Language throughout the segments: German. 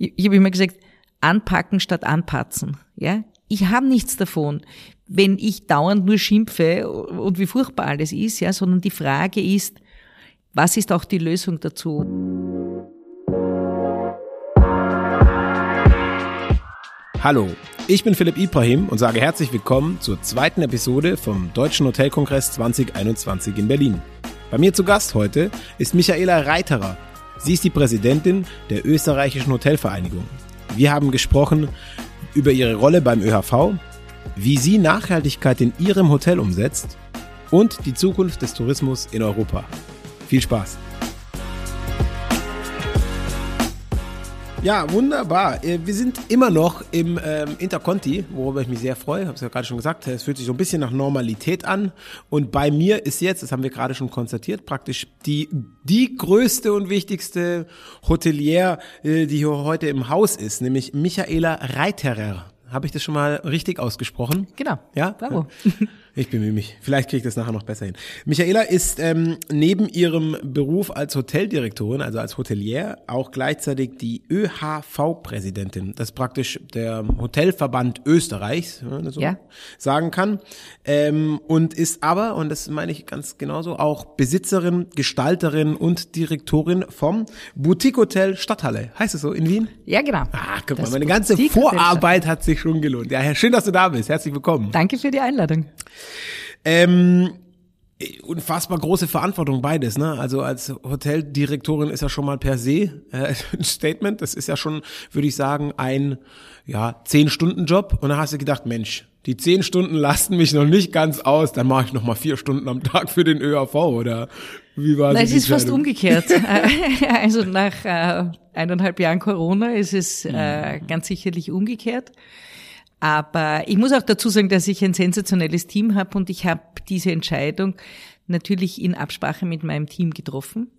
Ich, ich habe immer gesagt, anpacken statt anpatzen. Ja, ich habe nichts davon, wenn ich dauernd nur schimpfe und wie furchtbar alles ist, ja, sondern die Frage ist, was ist auch die Lösung dazu? Hallo, ich bin Philipp Ibrahim und sage herzlich willkommen zur zweiten Episode vom Deutschen Hotelkongress 2021 in Berlin. Bei mir zu Gast heute ist Michaela Reiterer. Sie ist die Präsidentin der österreichischen Hotelvereinigung. Wir haben gesprochen über ihre Rolle beim ÖHV, wie sie Nachhaltigkeit in ihrem Hotel umsetzt und die Zukunft des Tourismus in Europa. Viel Spaß! Ja, wunderbar. Äh, wir sind immer noch im ähm, Interconti, worüber ich mich sehr freue. Habe es ja gerade schon gesagt. Es fühlt sich so ein bisschen nach Normalität an. Und bei mir ist jetzt, das haben wir gerade schon konstatiert, praktisch die die größte und wichtigste Hotelier, äh, die hier heute im Haus ist, nämlich Michaela Reiterer. Habe ich das schon mal richtig ausgesprochen? Genau. Ja? Bravo. Ich bemühe mich. Vielleicht kriege ich das nachher noch besser hin. Michaela ist ähm, neben ihrem Beruf als Hoteldirektorin, also als Hotelier, auch gleichzeitig die ÖHV-Präsidentin. Das ist praktisch der Hotelverband Österreichs, wenn man das so ja. sagen kann. Ähm, und ist aber, und das meine ich ganz genauso, auch Besitzerin, Gestalterin und Direktorin vom Boutique Hotel Stadthalle. Heißt es so in Wien? Ja, genau. Ah, guck mal, meine ganze Vorarbeit hat sich schon gelohnt. Ja, schön, dass du da bist. Herzlich willkommen. Danke für die Einladung. Ähm, unfassbar große Verantwortung beides, ne? Also als Hoteldirektorin ist ja schon mal per se äh, ein Statement. Das ist ja schon, würde ich sagen, ein ja zehn Stunden Job. Und dann hast du gedacht, Mensch, die zehn Stunden lasten mich noch nicht ganz aus. Dann mache ich noch mal vier Stunden am Tag für den ÖAV oder wie war Nein, es ist fast umgekehrt. also nach äh, eineinhalb Jahren Corona ist es äh, ganz sicherlich umgekehrt. Aber ich muss auch dazu sagen, dass ich ein sensationelles Team habe und ich habe diese Entscheidung natürlich in Absprache mit meinem Team getroffen.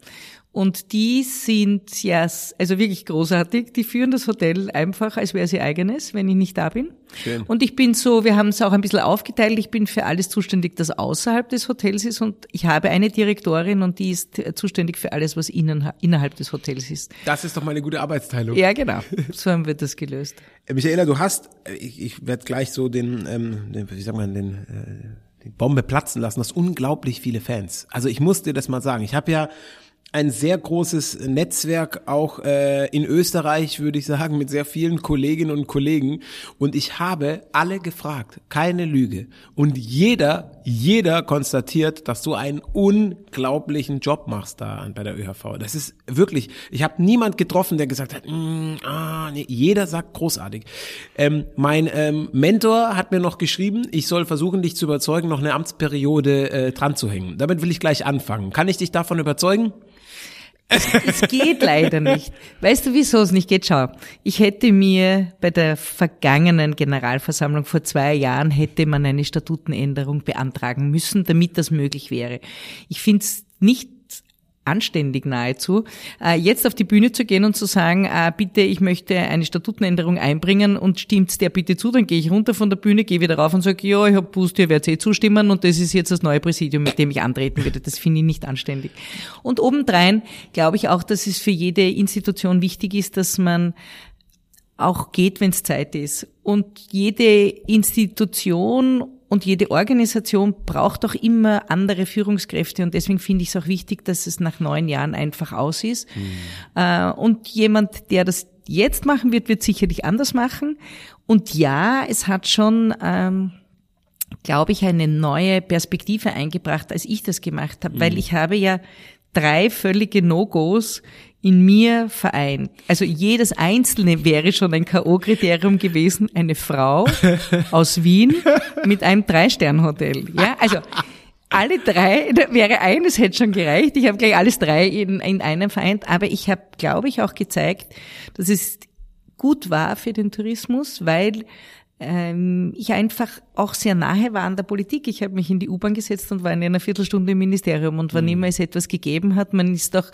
Und die sind ja, also wirklich großartig. Die führen das Hotel einfach, als wäre sie eigenes, wenn ich nicht da bin. Schön. Und ich bin so, wir haben es auch ein bisschen aufgeteilt. Ich bin für alles zuständig, das außerhalb des Hotels ist. Und ich habe eine Direktorin und die ist zuständig für alles, was innen, innerhalb des Hotels ist. Das ist doch mal eine gute Arbeitsteilung. Ja, genau. So haben wir das gelöst. Äh, Michaela, du hast, äh, ich, ich werde gleich so den, ähm, den, wie sagt man, den, äh, die Bombe platzen lassen. Du hast unglaublich viele Fans. Also ich muss dir das mal sagen. Ich habe ja ein sehr großes Netzwerk auch äh, in Österreich, würde ich sagen, mit sehr vielen Kolleginnen und Kollegen. Und ich habe alle gefragt, keine Lüge. Und jeder, jeder konstatiert, dass du einen unglaublichen Job machst da bei der ÖHV. Das ist wirklich, ich habe niemand getroffen, der gesagt hat, mm, ah, nee, jeder sagt großartig. Ähm, mein ähm, Mentor hat mir noch geschrieben, ich soll versuchen, dich zu überzeugen, noch eine Amtsperiode äh, dran zu hängen. Damit will ich gleich anfangen. Kann ich dich davon überzeugen? Es geht leider nicht. Weißt du, wieso es nicht geht? Schau, ich hätte mir bei der vergangenen Generalversammlung vor zwei Jahren hätte man eine Statutenänderung beantragen müssen, damit das möglich wäre. Ich finde es nicht anständig nahezu, äh, jetzt auf die Bühne zu gehen und zu sagen, äh, bitte, ich möchte eine Statutenänderung einbringen und stimmt's der bitte zu, dann gehe ich runter von der Bühne, gehe wieder rauf und sage, ja, ich habe Boost, ihr werdet eh zustimmen und das ist jetzt das neue Präsidium, mit dem ich antreten würde. Das finde ich nicht anständig. Und obendrein glaube ich auch, dass es für jede Institution wichtig ist, dass man auch geht, wenn es Zeit ist. Und jede Institution und jede Organisation braucht auch immer andere Führungskräfte und deswegen finde ich es auch wichtig, dass es nach neun Jahren einfach aus ist. Mhm. Und jemand, der das jetzt machen wird, wird sicherlich anders machen. Und ja, es hat schon, ähm, glaube ich, eine neue Perspektive eingebracht, als ich das gemacht habe, mhm. weil ich habe ja drei völlige No-Gos in mir vereint. Also jedes einzelne wäre schon ein K.O.-Kriterium gewesen, eine Frau aus Wien mit einem Drei-Stern-Hotel. Ja, also alle drei, da wäre eines hätte schon gereicht. Ich habe gleich alles drei in, in einem vereint, aber ich habe, glaube ich, auch gezeigt, dass es gut war für den Tourismus, weil ähm, ich einfach auch sehr nahe war an der Politik. Ich habe mich in die U-Bahn gesetzt und war in einer Viertelstunde im Ministerium und wann mhm. immer es etwas gegeben hat, man ist auch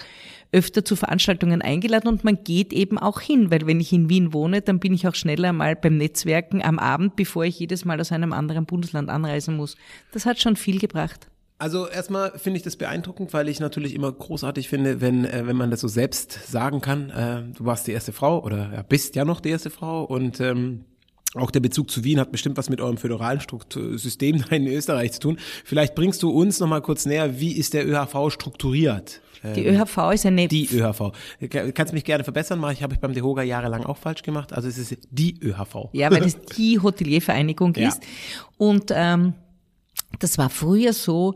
öfter zu Veranstaltungen eingeladen und man geht eben auch hin, weil wenn ich in Wien wohne, dann bin ich auch schneller mal beim Netzwerken am Abend, bevor ich jedes Mal aus einem anderen Bundesland anreisen muss. Das hat schon viel gebracht. Also erstmal finde ich das beeindruckend, weil ich natürlich immer großartig finde, wenn äh, wenn man das so selbst sagen kann. Äh, du warst die erste Frau oder ja, bist ja noch die erste Frau und ähm, auch der Bezug zu Wien hat bestimmt was mit eurem föderalen Struktur System in Österreich zu tun. Vielleicht bringst du uns noch mal kurz näher, wie ist der ÖHV strukturiert? Die ÖHV ist eine... Die ÖHV. Kannst mich gerne verbessern, mache ich, habe ich beim DEHOGA jahrelang auch falsch gemacht. Also es ist die ÖHV. Ja, weil es die Hoteliervereinigung ja. ist. Und ähm, das war früher so,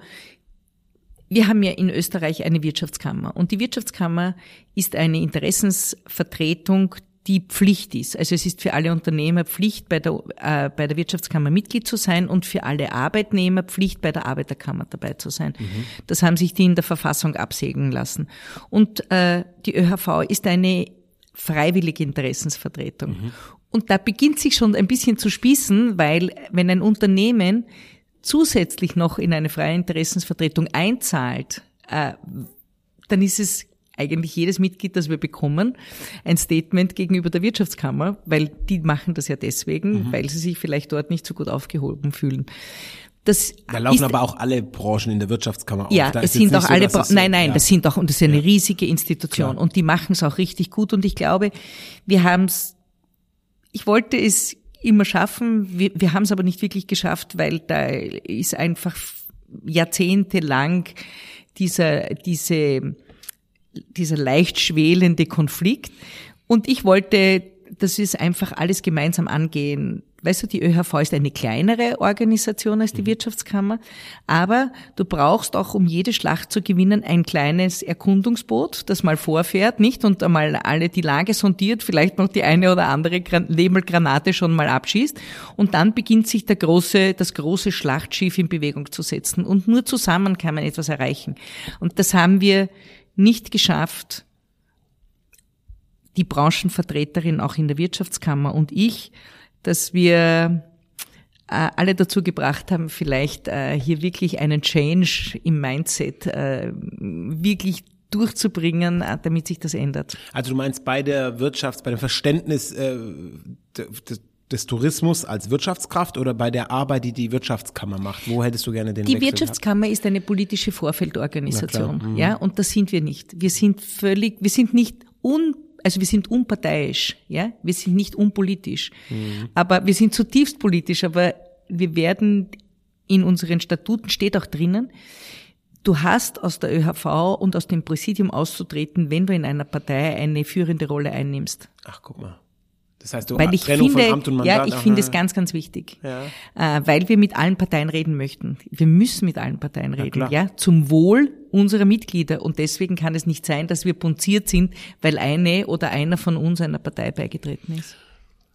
wir haben ja in Österreich eine Wirtschaftskammer und die Wirtschaftskammer ist eine Interessensvertretung, die Pflicht ist. Also es ist für alle Unternehmer Pflicht, bei der, äh, bei der Wirtschaftskammer Mitglied zu sein und für alle Arbeitnehmer Pflicht, bei der Arbeiterkammer dabei zu sein. Mhm. Das haben sich die in der Verfassung absägen lassen. Und äh, die ÖHV ist eine freiwillige Interessensvertretung. Mhm. Und da beginnt sich schon ein bisschen zu spießen, weil wenn ein Unternehmen zusätzlich noch in eine freie Interessensvertretung einzahlt, äh, dann ist es eigentlich jedes Mitglied, das wir bekommen, ein Statement gegenüber der Wirtschaftskammer, weil die machen das ja deswegen, mhm. weil sie sich vielleicht dort nicht so gut aufgehoben fühlen. Das da laufen ist, aber auch alle Branchen in der Wirtschaftskammer auf. Ja, da es sind auch so, alle, Bra nein, nein, ja. das sind auch, und das ist eine ja. riesige Institution Klar. und die machen es auch richtig gut und ich glaube, wir haben es, ich wollte es immer schaffen. Wir, wir haben es aber nicht wirklich geschafft, weil da ist einfach jahrzehntelang dieser, diese, dieser leicht schwelende Konflikt. Und ich wollte, das ist einfach alles gemeinsam angehen weißt du, die ÖHV ist eine kleinere Organisation als die mhm. Wirtschaftskammer, aber du brauchst auch, um jede Schlacht zu gewinnen, ein kleines Erkundungsboot, das mal vorfährt, nicht, und einmal alle die Lage sondiert, vielleicht noch die eine oder andere Nebelgranate schon mal abschießt, und dann beginnt sich der große, das große Schlachtschiff in Bewegung zu setzen. Und nur zusammen kann man etwas erreichen. Und das haben wir nicht geschafft, die Branchenvertreterin auch in der Wirtschaftskammer und ich, dass wir äh, alle dazu gebracht haben, vielleicht äh, hier wirklich einen Change im Mindset äh, wirklich durchzubringen, damit sich das ändert. Also du meinst bei der Wirtschafts-, bei dem Verständnis des, des Tourismus als Wirtschaftskraft oder bei der Arbeit, die die Wirtschaftskammer macht? Wo hättest du gerne den Die Wechsel Wirtschaftskammer gehabt? ist eine politische Vorfeldorganisation, mhm. ja, und das sind wir nicht. Wir sind völlig, wir sind nicht un also wir sind unparteiisch, ja, wir sind nicht unpolitisch, mhm. aber wir sind zutiefst politisch, aber wir werden in unseren Statuten steht auch drinnen, du hast aus der ÖHV und aus dem Präsidium auszutreten, wenn du in einer Partei eine führende Rolle einnimmst. Ach, guck mal. Das heißt, du weil ich Trennung finde, von Amt und Mandat. Ja, ich finde es ganz, ganz wichtig, ja. äh, weil wir mit allen Parteien reden möchten. Wir müssen mit allen Parteien reden, ja, ja, zum Wohl unserer Mitglieder. Und deswegen kann es nicht sein, dass wir punziert sind, weil eine oder einer von uns einer Partei beigetreten ist.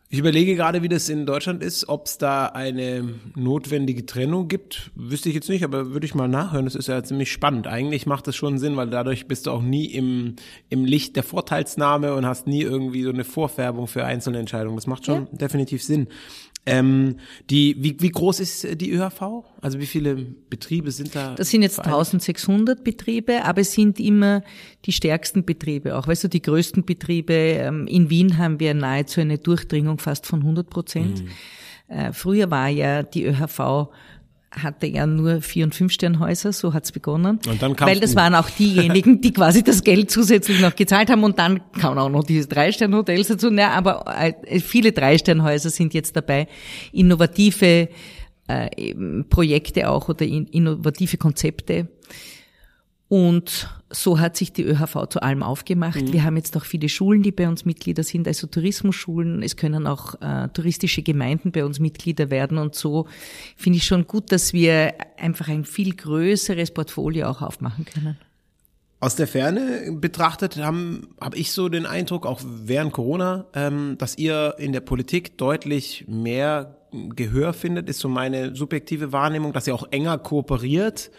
Ich überlege gerade, wie das in Deutschland ist, ob es da eine notwendige Trennung gibt. Wüsste ich jetzt nicht, aber würde ich mal nachhören. Das ist ja ziemlich spannend. Eigentlich macht das schon Sinn, weil dadurch bist du auch nie im, im Licht der Vorteilsnahme und hast nie irgendwie so eine Vorfärbung für einzelne Entscheidungen. Das macht schon ja. definitiv Sinn. Ähm, die, wie, wie groß ist die ÖHV? Also wie viele Betriebe sind da? Das sind jetzt 1600 Betriebe, aber es sind immer die stärksten Betriebe auch. Weißt du, die größten Betriebe, ähm, in Wien haben wir nahezu eine Durchdringung fast von 100 Prozent. Mhm. Äh, früher war ja die ÖHV hatte er nur Vier- und Fünf-Sternhäuser, so hat's begonnen. Und dann Weil das waren auch diejenigen, die quasi das Geld zusätzlich noch gezahlt haben und dann kamen auch noch diese Drei-Stern-Hotels dazu. Ja, aber äh, viele Drei-Sternhäuser sind jetzt dabei, innovative äh, Projekte auch oder innovative Konzepte und so hat sich die ÖHV zu allem aufgemacht. Mhm. Wir haben jetzt auch viele Schulen, die bei uns Mitglieder sind, also Tourismusschulen. Es können auch äh, touristische Gemeinden bei uns Mitglieder werden. Und so finde ich schon gut, dass wir einfach ein viel größeres Portfolio auch aufmachen können. Aus der Ferne betrachtet haben, habe ich so den Eindruck, auch während Corona, ähm, dass ihr in der Politik deutlich mehr Gehör findet, ist so meine subjektive Wahrnehmung, dass ihr auch enger kooperiert.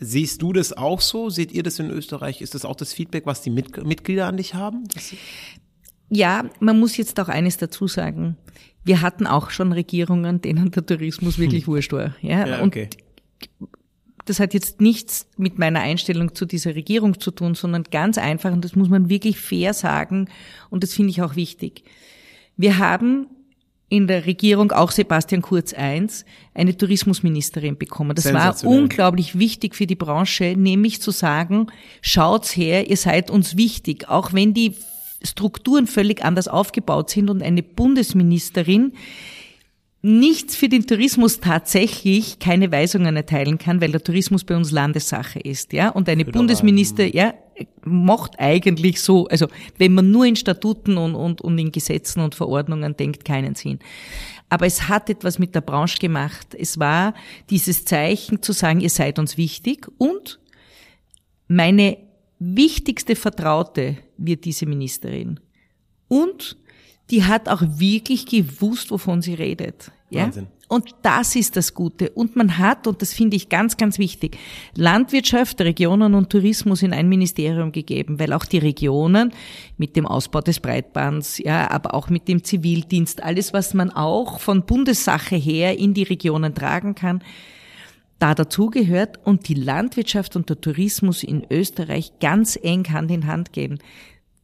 Siehst du das auch so? Seht ihr das in Österreich? Ist das auch das Feedback, was die Mit Mitglieder an dich haben? Ja, man muss jetzt auch eines dazu sagen. Wir hatten auch schon Regierungen, denen der Tourismus wirklich hm. wurscht war. Ja, ja okay. Und das hat jetzt nichts mit meiner Einstellung zu dieser Regierung zu tun, sondern ganz einfach, und das muss man wirklich fair sagen, und das finde ich auch wichtig. Wir haben in der Regierung, auch Sebastian Kurz I, eine Tourismusministerin bekommen. Das war unglaublich wichtig für die Branche, nämlich zu sagen, schaut's her, ihr seid uns wichtig, auch wenn die Strukturen völlig anders aufgebaut sind und eine Bundesministerin nichts für den Tourismus tatsächlich keine Weisungen erteilen kann, weil der Tourismus bei uns Landessache ist, ja. Und eine Bundesminister, ja, macht eigentlich so, also wenn man nur in Statuten und, und, und in Gesetzen und Verordnungen denkt, keinen Sinn. Aber es hat etwas mit der Branche gemacht. Es war dieses Zeichen zu sagen, ihr seid uns wichtig und meine wichtigste Vertraute wird diese Ministerin. Und die hat auch wirklich gewusst, wovon sie redet. Ja? Wahnsinn. Und das ist das Gute. Und man hat, und das finde ich ganz, ganz wichtig, Landwirtschaft, Regionen und Tourismus in ein Ministerium gegeben, weil auch die Regionen mit dem Ausbau des Breitbands, ja, aber auch mit dem Zivildienst, alles, was man auch von Bundessache her in die Regionen tragen kann, da dazugehört und die Landwirtschaft und der Tourismus in Österreich ganz eng Hand in Hand gehen.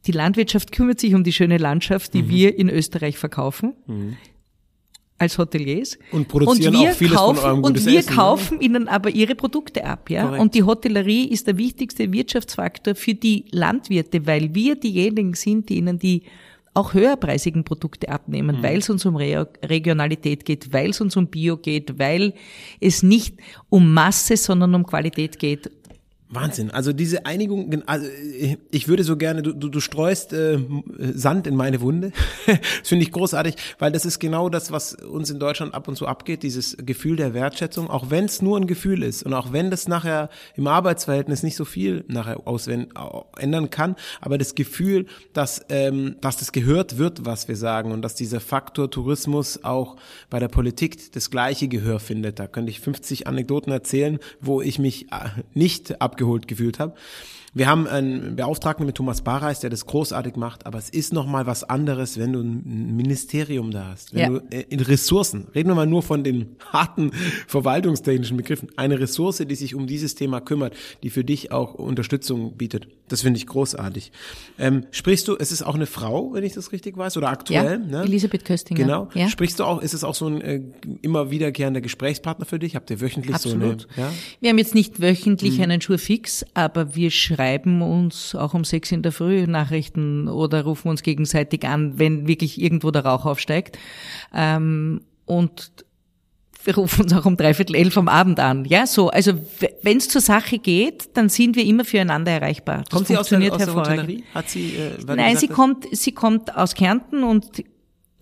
Die Landwirtschaft kümmert sich um die schöne Landschaft, die mhm. wir in Österreich verkaufen. Mhm. Als Hoteliers. Und produzieren und wir auch vieles kaufen, von eurem Und wir Essen, kaufen oder? ihnen aber ihre Produkte ab, ja. Korrekt. Und die Hotellerie ist der wichtigste Wirtschaftsfaktor für die Landwirte, weil wir diejenigen sind, die ihnen die auch höherpreisigen Produkte abnehmen, mhm. weil es uns um Re Regionalität geht, weil es uns um Bio geht, weil es nicht um Masse, sondern um Qualität geht. Wahnsinn. Also diese Einigung, also ich würde so gerne, du, du, du streust äh, Sand in meine Wunde. das finde ich großartig, weil das ist genau das, was uns in Deutschland ab und zu abgeht, dieses Gefühl der Wertschätzung, auch wenn es nur ein Gefühl ist und auch wenn das nachher im Arbeitsverhältnis nicht so viel nachher auswenden, ändern kann, aber das Gefühl, dass, ähm, dass das gehört wird, was wir sagen und dass dieser Faktor Tourismus auch bei der Politik das gleiche Gehör findet. Da könnte ich 50 Anekdoten erzählen, wo ich mich äh, nicht ab abgeholt gefühlt habe. Wir haben einen Beauftragten mit Thomas Barreis, der das großartig macht, aber es ist noch mal was anderes, wenn du ein Ministerium da hast, wenn ja. du äh, in Ressourcen, reden wir mal nur von den harten verwaltungstechnischen Begriffen, eine Ressource, die sich um dieses Thema kümmert, die für dich auch Unterstützung bietet. Das finde ich großartig. Ähm, sprichst du, es ist auch eine Frau, wenn ich das richtig weiß, oder aktuell? Ja, ne? Elisabeth Köstinger. Genau. Ja. Sprichst du auch, ist es auch so ein äh, immer wiederkehrender Gesprächspartner für dich? Habt ihr wöchentlich Absolut. so eine? Ja? Wir haben jetzt nicht wöchentlich mhm. einen Schurfix, aber wir schreiben schreiben uns auch um sechs in der Früh Nachrichten oder rufen uns gegenseitig an, wenn wirklich irgendwo der Rauch aufsteigt. Ähm, und wir rufen uns auch um dreiviertel elf am Abend an. Ja, so. Also wenn es zur Sache geht, dann sind wir immer füreinander erreichbar. Das kommt sie aus der, aus der? Hat sie, äh, Nein, sie kommt, sie kommt aus Kärnten und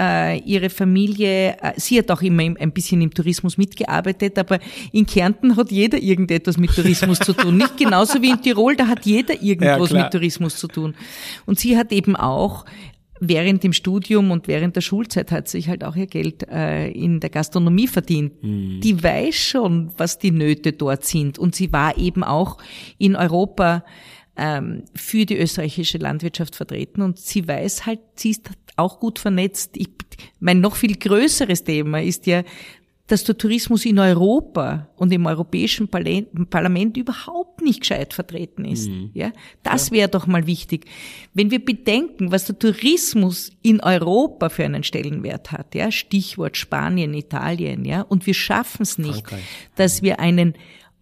äh, ihre Familie, äh, sie hat auch immer ein bisschen im Tourismus mitgearbeitet, aber in Kärnten hat jeder irgendetwas mit Tourismus zu tun. Nicht genauso wie in Tirol, da hat jeder irgendwas ja, mit Tourismus zu tun. Und sie hat eben auch während dem Studium und während der Schulzeit hat sich halt auch ihr Geld äh, in der Gastronomie verdient. Mhm. Die weiß schon, was die Nöte dort sind. Und sie war eben auch in Europa ähm, für die österreichische Landwirtschaft vertreten und sie weiß halt, sie ist auch gut vernetzt. Ich, mein noch viel größeres Thema ist ja, dass der Tourismus in Europa und im Europäischen Parlament überhaupt nicht gescheit vertreten ist. Mhm. Ja, das wäre doch mal wichtig. Wenn wir bedenken, was der Tourismus in Europa für einen Stellenwert hat, ja, Stichwort Spanien, Italien, ja, und wir schaffen es nicht, Frankreich. dass wir einen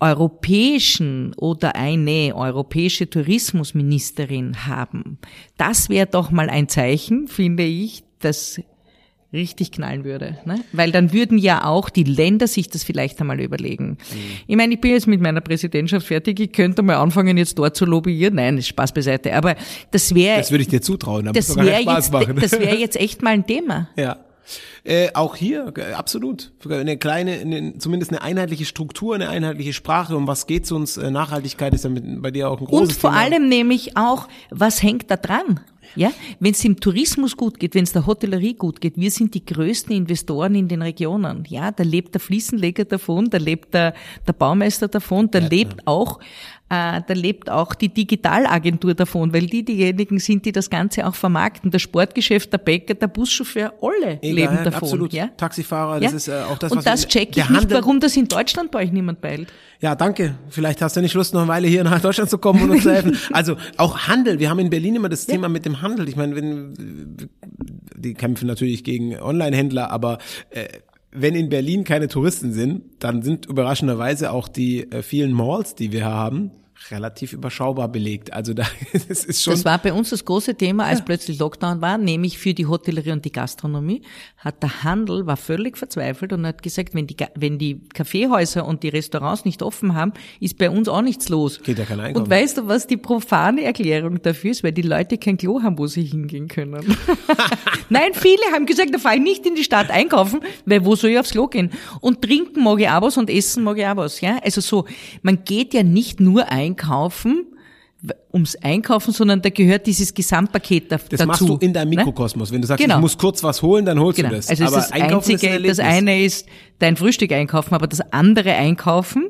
europäischen oder eine europäische Tourismusministerin haben. Das wäre doch mal ein Zeichen, finde ich, das richtig knallen würde. Ne? Weil dann würden ja auch die Länder sich das vielleicht einmal überlegen. Mhm. Ich meine, ich bin jetzt mit meiner Präsidentschaft fertig, ich könnte mal anfangen, jetzt dort zu lobbyieren. Nein, ist Spaß beiseite. Aber das wäre... Das würde ich dir zutrauen, das wäre jetzt, das wäre jetzt echt mal ein Thema. Ja. Äh, auch hier, äh, absolut. Eine kleine, eine, zumindest eine einheitliche Struktur, eine einheitliche Sprache. Um was geht's uns? Äh, Nachhaltigkeit ist ja mit, bei dir auch ein großes Und vor Thema. allem nämlich auch, was hängt da dran? Ja, wenn es im Tourismus gut geht, wenn es der Hotellerie gut geht, wir sind die größten Investoren in den Regionen. Ja, da lebt der Fliesenleger davon, da lebt der, der Baumeister davon, da ja, lebt ja. auch da lebt auch die Digitalagentur davon, weil die diejenigen sind, die das Ganze auch vermarkten. Das Sportgeschäft, der Bäcker, der Buschauffeur, alle Egal, leben davon. Absolut. Ja? Taxifahrer, das ja? ist äh, auch das, Und was das check ich nicht, warum das in Deutschland bei euch niemand beilt. Ja, danke. Vielleicht hast du nicht Lust, noch eine Weile hier nach Deutschland zu kommen und uns zu helfen. Also auch Handel. Wir haben in Berlin immer das ja. Thema mit dem Handel. Ich meine, wenn die kämpfen natürlich gegen Online-Händler, aber äh, wenn in Berlin keine Touristen sind, dann sind überraschenderweise auch die äh, vielen Malls, die wir haben, relativ überschaubar belegt. Also da das ist schon. Das war bei uns das große Thema, als ja. plötzlich Lockdown war, nämlich für die Hotellerie und die Gastronomie, hat der Handel war völlig verzweifelt und hat gesagt, wenn die wenn die Kaffeehäuser und die Restaurants nicht offen haben, ist bei uns auch nichts los. Geht ja kein Einkommen. Und weißt du, was die profane Erklärung dafür ist, weil die Leute kein Klo haben, wo sie hingehen können. Nein, viele haben gesagt, da fahre ich nicht in die Stadt einkaufen, weil wo soll ich aufs Klo gehen? Und trinken mag ich auch was und essen mag ich auch was, ja? Also so, man geht ja nicht nur ein einkaufen, ums Einkaufen, sondern da gehört dieses Gesamtpaket da, das dazu. Das machst du in deinem ne? Mikrokosmos. Wenn du sagst, genau. ich muss kurz was holen, dann holst genau. du das. Also aber das Einkaufen Einzige, ist das eine ist dein Frühstück einkaufen, aber das andere Einkaufen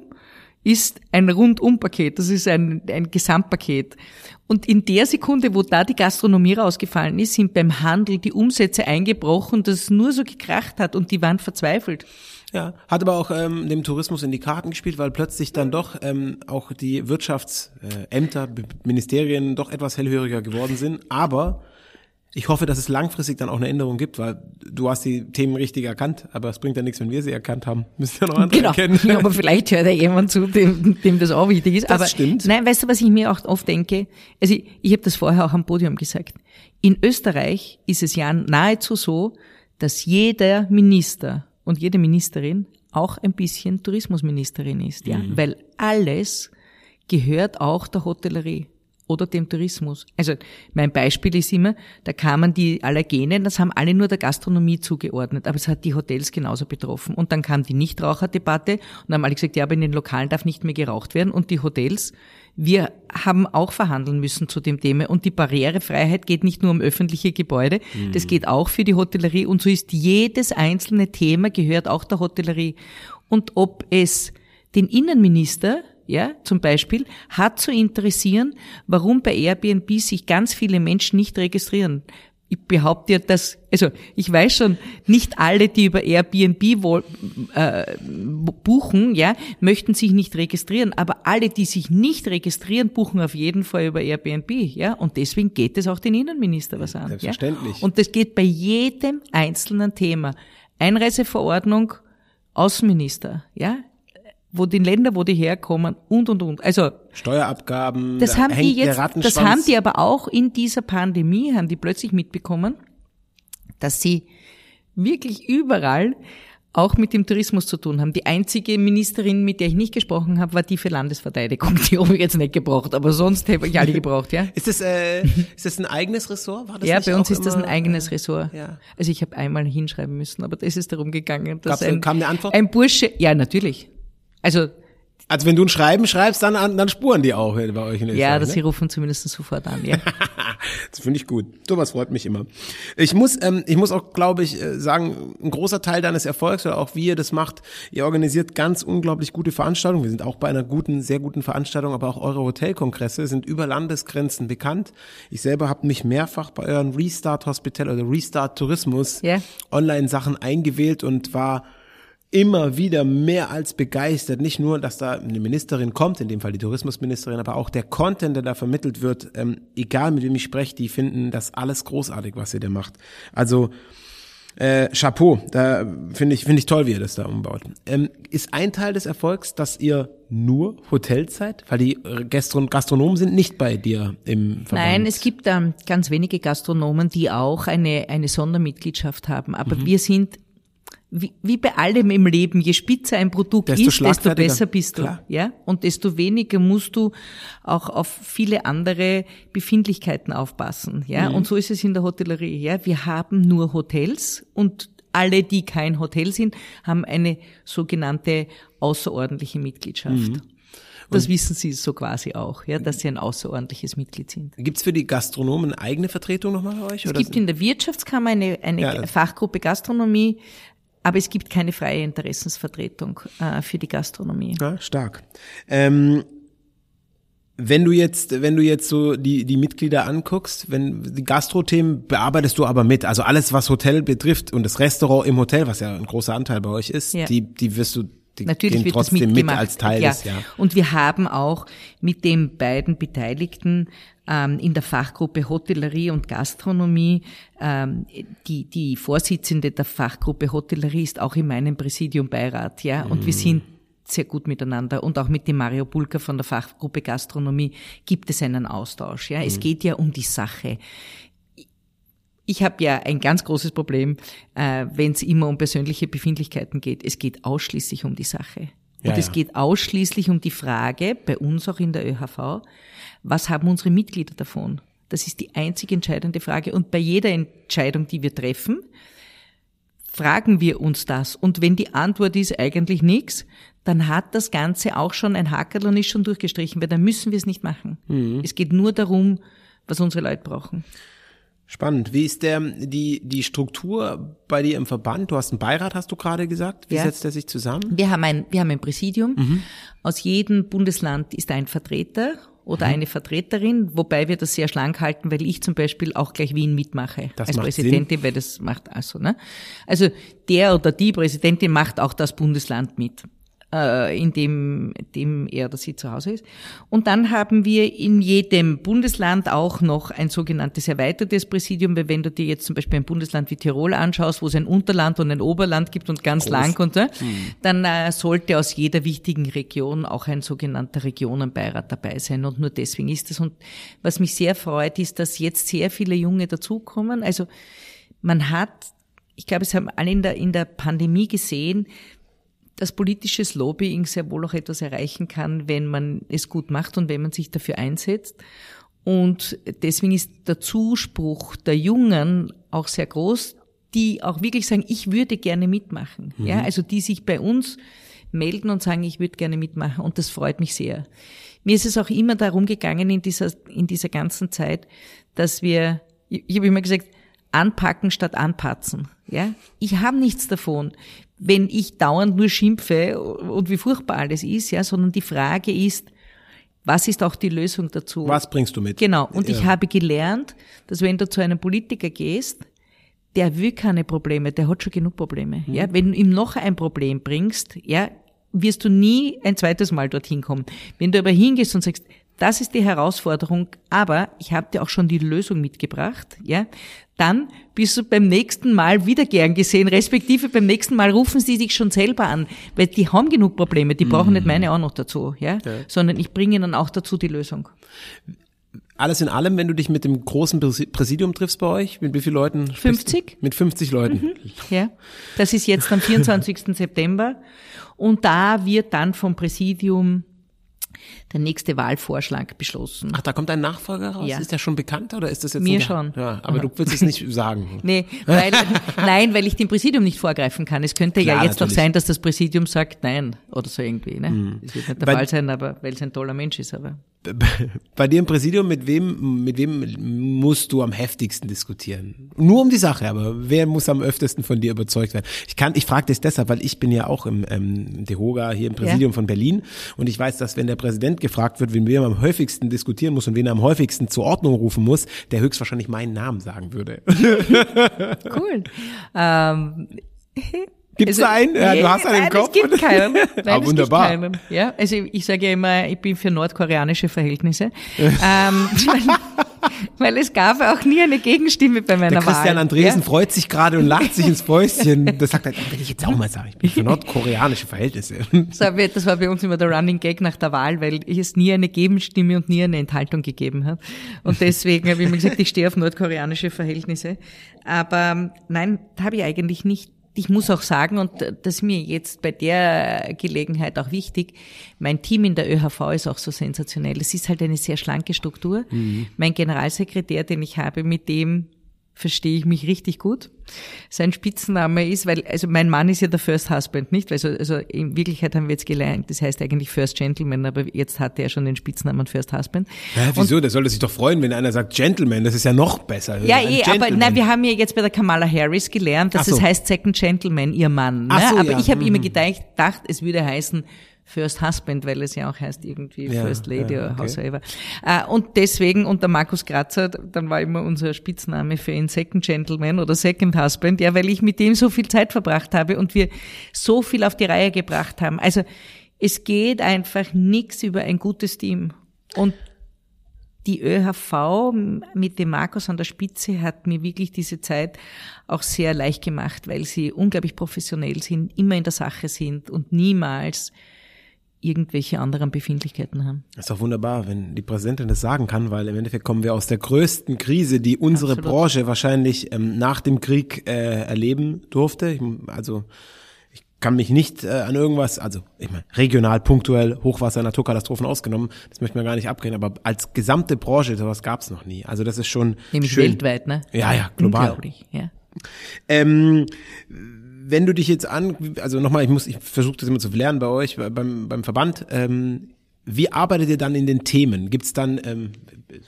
ist ein Rundumpaket. Das ist ein, ein Gesamtpaket. Und in der Sekunde, wo da die Gastronomie rausgefallen ist, sind beim Handel die Umsätze eingebrochen, dass es nur so gekracht hat und die waren verzweifelt. Ja, hat aber auch ähm, dem Tourismus in die Karten gespielt, weil plötzlich dann doch ähm, auch die Wirtschaftsämter, Ministerien doch etwas hellhöriger geworden sind. Aber ich hoffe, dass es langfristig dann auch eine Änderung gibt, weil du hast die Themen richtig erkannt, aber es bringt ja nichts, wenn wir sie erkannt haben. Müssen ja noch andere genau. erkennen. Ja, aber vielleicht hört ja jemand zu, dem, dem das auch wichtig ist. Das aber stimmt. Nein, weißt du, was ich mir auch oft denke? Also ich, ich habe das vorher auch am Podium gesagt. In Österreich ist es ja nahezu so, dass jeder Minister und jede Ministerin auch ein bisschen Tourismusministerin ist, ja, mhm. weil alles gehört auch der Hotellerie oder dem Tourismus. Also mein Beispiel ist immer, da kamen die Allergene, das haben alle nur der Gastronomie zugeordnet, aber es hat die Hotels genauso betroffen. Und dann kam die Nichtraucherdebatte und haben alle gesagt, ja, aber in den Lokalen darf nicht mehr geraucht werden und die Hotels wir haben auch verhandeln müssen zu dem Thema. Und die Barrierefreiheit geht nicht nur um öffentliche Gebäude, mhm. das geht auch für die Hotellerie. Und so ist jedes einzelne Thema gehört auch der Hotellerie. Und ob es den Innenminister ja, zum Beispiel, hat zu interessieren, warum bei Airbnb sich ganz viele Menschen nicht registrieren ich behaupte ja, dass, also ich weiß schon, nicht alle, die über Airbnb wohl, äh, buchen, ja, möchten sich nicht registrieren, aber alle, die sich nicht registrieren, buchen auf jeden Fall über Airbnb, ja, und deswegen geht es auch den Innenminister was an. Selbstverständlich. Ja? Und das geht bei jedem einzelnen Thema. Einreiseverordnung, Außenminister, ja, wo die Länder, wo die herkommen und und und. Also Steuerabgaben. Das haben die jetzt, das haben die aber auch in dieser Pandemie haben die plötzlich mitbekommen, dass sie wirklich überall auch mit dem Tourismus zu tun haben. Die einzige Ministerin, mit der ich nicht gesprochen habe, war die für Landesverteidigung. Die habe ich jetzt nicht gebraucht, aber sonst habe ich alle gebraucht, ja. ist das, äh, ist das ein eigenes Ressort? War das ja, bei uns ist das ein eigenes äh, Ressort. Ja. Also ich habe einmal hinschreiben müssen, aber das ist darum gegangen, dass ein, kam eine Antwort? ein Bursche, ja natürlich, also also wenn du ein Schreiben schreibst, dann, dann spuren die auch bei euch in Österreich. Ja, dass ne? sie rufen zumindest sofort an, ja. das finde ich gut. Sowas freut mich immer. Ich muss, ähm, ich muss auch, glaube ich, äh, sagen, ein großer Teil deines Erfolgs oder auch wie ihr das macht, ihr organisiert ganz unglaublich gute Veranstaltungen. Wir sind auch bei einer guten, sehr guten Veranstaltung, aber auch eure Hotelkongresse sind über Landesgrenzen bekannt. Ich selber habe mich mehrfach bei euren Restart Hospital oder Restart Tourismus yeah. Online-Sachen eingewählt und war immer wieder mehr als begeistert. Nicht nur, dass da eine Ministerin kommt, in dem Fall die Tourismusministerin, aber auch der Content, der da vermittelt wird, ähm, egal mit wem ich spreche, die finden das alles großartig, was ihr da macht. Also äh, Chapeau, da finde ich finde ich toll, wie ihr das da umbaut. Ähm, ist ein Teil des Erfolgs, dass ihr nur Hotels seid, weil die Gastron Gastronomen sind nicht bei dir im Verband. Nein, es gibt ähm, ganz wenige Gastronomen, die auch eine eine Sondermitgliedschaft haben, aber mhm. wir sind wie, wie bei allem im Leben, je spitzer ein Produkt desto ist, desto besser bist du. Klar. Ja? Und desto weniger musst du auch auf viele andere Befindlichkeiten aufpassen. Ja? Mhm. Und so ist es in der Hotellerie. Ja? Wir haben nur Hotels und alle, die kein Hotel sind, haben eine sogenannte außerordentliche Mitgliedschaft. Mhm. Das wissen Sie so quasi auch, ja, dass Sie ein außerordentliches Mitglied sind. Gibt's für die Gastronomen eigene Vertretung nochmal bei euch? Es gibt in der Wirtschaftskammer eine, eine ja, Fachgruppe Gastronomie, aber es gibt keine freie Interessensvertretung äh, für die Gastronomie. Ja, stark. Ähm, wenn du jetzt, wenn du jetzt so die, die Mitglieder anguckst, wenn die Gastro-Themen bearbeitest du aber mit. Also alles, was Hotel betrifft und das Restaurant im Hotel, was ja ein großer Anteil bei euch ist, ja. die, die wirst du die Natürlich wird trotzdem das mit als Teil ja. des, ja. Und wir haben auch mit den beiden Beteiligten in der Fachgruppe Hotellerie und Gastronomie. Ähm, die, die Vorsitzende der Fachgruppe Hotellerie ist auch in meinem Präsidium Beirat, ja, und wir sind sehr gut miteinander und auch mit dem Mario Bulka von der Fachgruppe Gastronomie gibt es einen Austausch. Ja, es geht ja um die Sache. Ich habe ja ein ganz großes Problem, äh, wenn es immer um persönliche Befindlichkeiten geht. Es geht ausschließlich um die Sache. Und Ja, es ja. geht ausschließlich um die Frage, bei uns auch in der ÖHV, was haben unsere Mitglieder davon? Das ist die einzig entscheidende Frage. Und bei jeder Entscheidung, die wir treffen, fragen wir uns das. Und wenn die Antwort ist eigentlich nichts, dann hat das Ganze auch schon ein Hackerl und ist schon durchgestrichen, weil dann müssen wir es nicht machen. Mhm. Es geht nur darum, was unsere Leute brauchen. Spannend. Wie ist der, die, die Struktur bei dir im Verband? Du hast einen Beirat, hast du gerade gesagt. Wie Ja. setzt er sich zusammen? Wir haben ein, wir haben ein Präsidium. Mhm. Aus jedem Bundesland ist ein Vertreter oder Mhm. eine Vertreterin, wobei wir das sehr schlank halten, weil ich zum Beispiel auch gleich Wien mitmache Das als Präsidentin, weil das macht also, ne? Also der oder die Präsidentin macht auch das Bundesland mit in dem, dem er oder sie zu Hause ist. Und dann haben wir in jedem Bundesland auch noch ein sogenanntes erweitertes Präsidium, weil wenn du dir jetzt zum Beispiel ein Bundesland wie Tirol anschaust, wo es ein Unterland und ein Oberland gibt und ganz lang und so, dann äh, sollte aus jeder wichtigen Region auch ein sogenannter Regionenbeirat dabei sein. Und nur deswegen ist es. Und was mich sehr freut, ist, dass jetzt sehr viele Junge dazukommen. Also man hat, ich glaube, es haben alle in der, in der Pandemie gesehen, dass politisches Lobbying sehr wohl auch etwas erreichen kann, wenn man es gut macht und wenn man sich dafür einsetzt. Und deswegen ist der Zuspruch der Jungen auch sehr groß, die auch wirklich sagen, ich würde gerne mitmachen. Ja, also die sich bei uns melden und sagen, ich würde gerne mitmachen. Und das freut mich sehr. Mir ist es auch immer darum gegangen in dieser, in dieser ganzen Zeit, dass wir, ich, ich habe immer gesagt, anpacken statt anpatzen. Ja, ich habe nichts davon, wenn ich dauernd nur schimpfe und wie furchtbar alles ist, ja, sondern die Frage ist, was ist auch die Lösung dazu? Was bringst du mit? Genau. Und ich Ja. habe gelernt, dass wenn du zu einem Politiker gehst, der will keine Probleme, der hat schon genug Probleme. Mhm. Ja, wenn du ihm noch ein Problem bringst, ja, wirst du nie ein zweites Mal dorthin kommen. Wenn du aber hingehst und sagst, das ist die Herausforderung, aber ich habe dir auch schon die Lösung mitgebracht, ja, dann bist du beim nächsten Mal wieder gern gesehen, respektive beim nächsten Mal rufen sie dich schon selber an, weil die haben genug Probleme, die brauchen nicht meine auch noch dazu, ja, sondern ich bringe ihnen auch dazu die Lösung. Alles in allem, wenn du dich mit dem großen Präsi- Präsidium triffst bei euch, mit wie vielen Leuten? sprichst du? 50? Mit 50 Leuten. Ja, das ist jetzt am 24. September. Und da wird dann vom Präsidium der nächste Wahlvorschlag beschlossen. Ach, da kommt ein Nachfolger raus? Ja. Ist der schon bekannt oder ist das jetzt Mir schon. Ja, aber du willst es nicht sagen. Nee, weil, nein, weil ich dem Präsidium nicht vorgreifen kann. Es könnte Klar, ja jetzt natürlich. auch sein, dass das Präsidium sagt nein oder so irgendwie. Ne? Das wird nicht der Weil- Fall sein, aber weil es ein toller Mensch ist. Aber Bei dir im Präsidium, mit wem, mit wem musst du am heftigsten diskutieren? Nur um die Sache, aber wer muss am öftesten von dir überzeugt werden? Ich kann, ich frage das deshalb, weil ich bin ja auch im ähm, DEHOGA hier im Präsidium Ja. von Berlin und ich weiß, dass wenn der Präsident gefragt wird, wen wir am häufigsten diskutieren muss und wen er am häufigsten zur Ordnung rufen muss, der höchstwahrscheinlich meinen Namen sagen würde. cool. ähm, Gibt's da einen? Ja, du hast einen im nein, Kopf. Es gibt keinen. Nein, Ah, wunderbar. Keinen. Ja, also ich sage ja immer, ich bin für nordkoreanische Verhältnisse, ähm, weil, weil es gab auch nie eine Gegenstimme bei meiner Der Christian Wahl. Andresen ja? freut sich gerade und lacht sich ins Fäustchen. Das sagt er, will ich jetzt auch mal sagen. Ich bin für nordkoreanische Verhältnisse. Das war, bei uns immer der Running Gag nach der Wahl, weil es nie eine Gegenstimme und nie eine Enthaltung gegeben hat. Und deswegen habe ich immer gesagt, ich stehe auf nordkoreanische Verhältnisse. Aber ähm, nein, da habe ich eigentlich nicht. Ich muss auch sagen, und das ist mir jetzt bei der Gelegenheit auch wichtig, mein Team in der ÖHV ist auch so sensationell. Es ist halt eine sehr schlanke Struktur. Mein Generalsekretär, den ich habe, mit dem verstehe ich mich richtig gut. Sein Spitzname ist, weil, also mein Mann ist ja der First Husband, nicht? Also, also in Wirklichkeit haben wir jetzt gelernt, das heißt eigentlich First Gentleman, aber jetzt hat er schon den Spitznamen First Husband. Ja, wieso? Der sollte sich doch freuen, wenn einer sagt Gentleman. Das ist ja noch besser. Ja, eh, aber nein, wir haben ja jetzt bei der Kamala Harris gelernt, dass so. es heißt Second Gentleman, ihr Mann. Ne? So, aber ja. ich habe immer Mhm. gedacht, gedacht, es würde heißen First Husband, weil es ja auch heißt irgendwie Ja, First Lady ja, oder okay. howsoever. Äh, und deswegen, und der Markus Kratzer, dann war immer unser Spitzname für ihn Second Gentleman oder Second Husband, ja, weil ich mit dem so viel Zeit verbracht habe und wir so viel auf die Reihe gebracht haben. Also es geht einfach nichts über ein gutes Team. Und die ÖHV mit dem Markus an der Spitze hat mir wirklich diese Zeit auch sehr leicht gemacht, weil sie unglaublich professionell sind, immer in der Sache sind und niemals irgendwelche anderen Befindlichkeiten haben. Das ist doch wunderbar, wenn die Präsidentin das sagen kann, weil im Endeffekt kommen wir aus der größten Krise, die unsere Absolut. Branche wahrscheinlich ähm, nach dem Krieg äh, erleben durfte. Ich, also kann mich nicht äh, an irgendwas, also ich meine, regional, punktuell, Hochwasser, Naturkatastrophen ausgenommen, das möchte man gar nicht abgehen, aber als gesamte Branche, sowas gab es noch nie. Also das ist schon Nämlich schön. weltweit, ne? Ja, ja, global. Unglaublich, ja. Ähm, wenn du dich jetzt an, also nochmal, ich muss, ich versuche das immer zu lernen bei euch, beim, beim Verband, ähm, wie arbeitet ihr dann in den Themen? Gibt es dann ähm,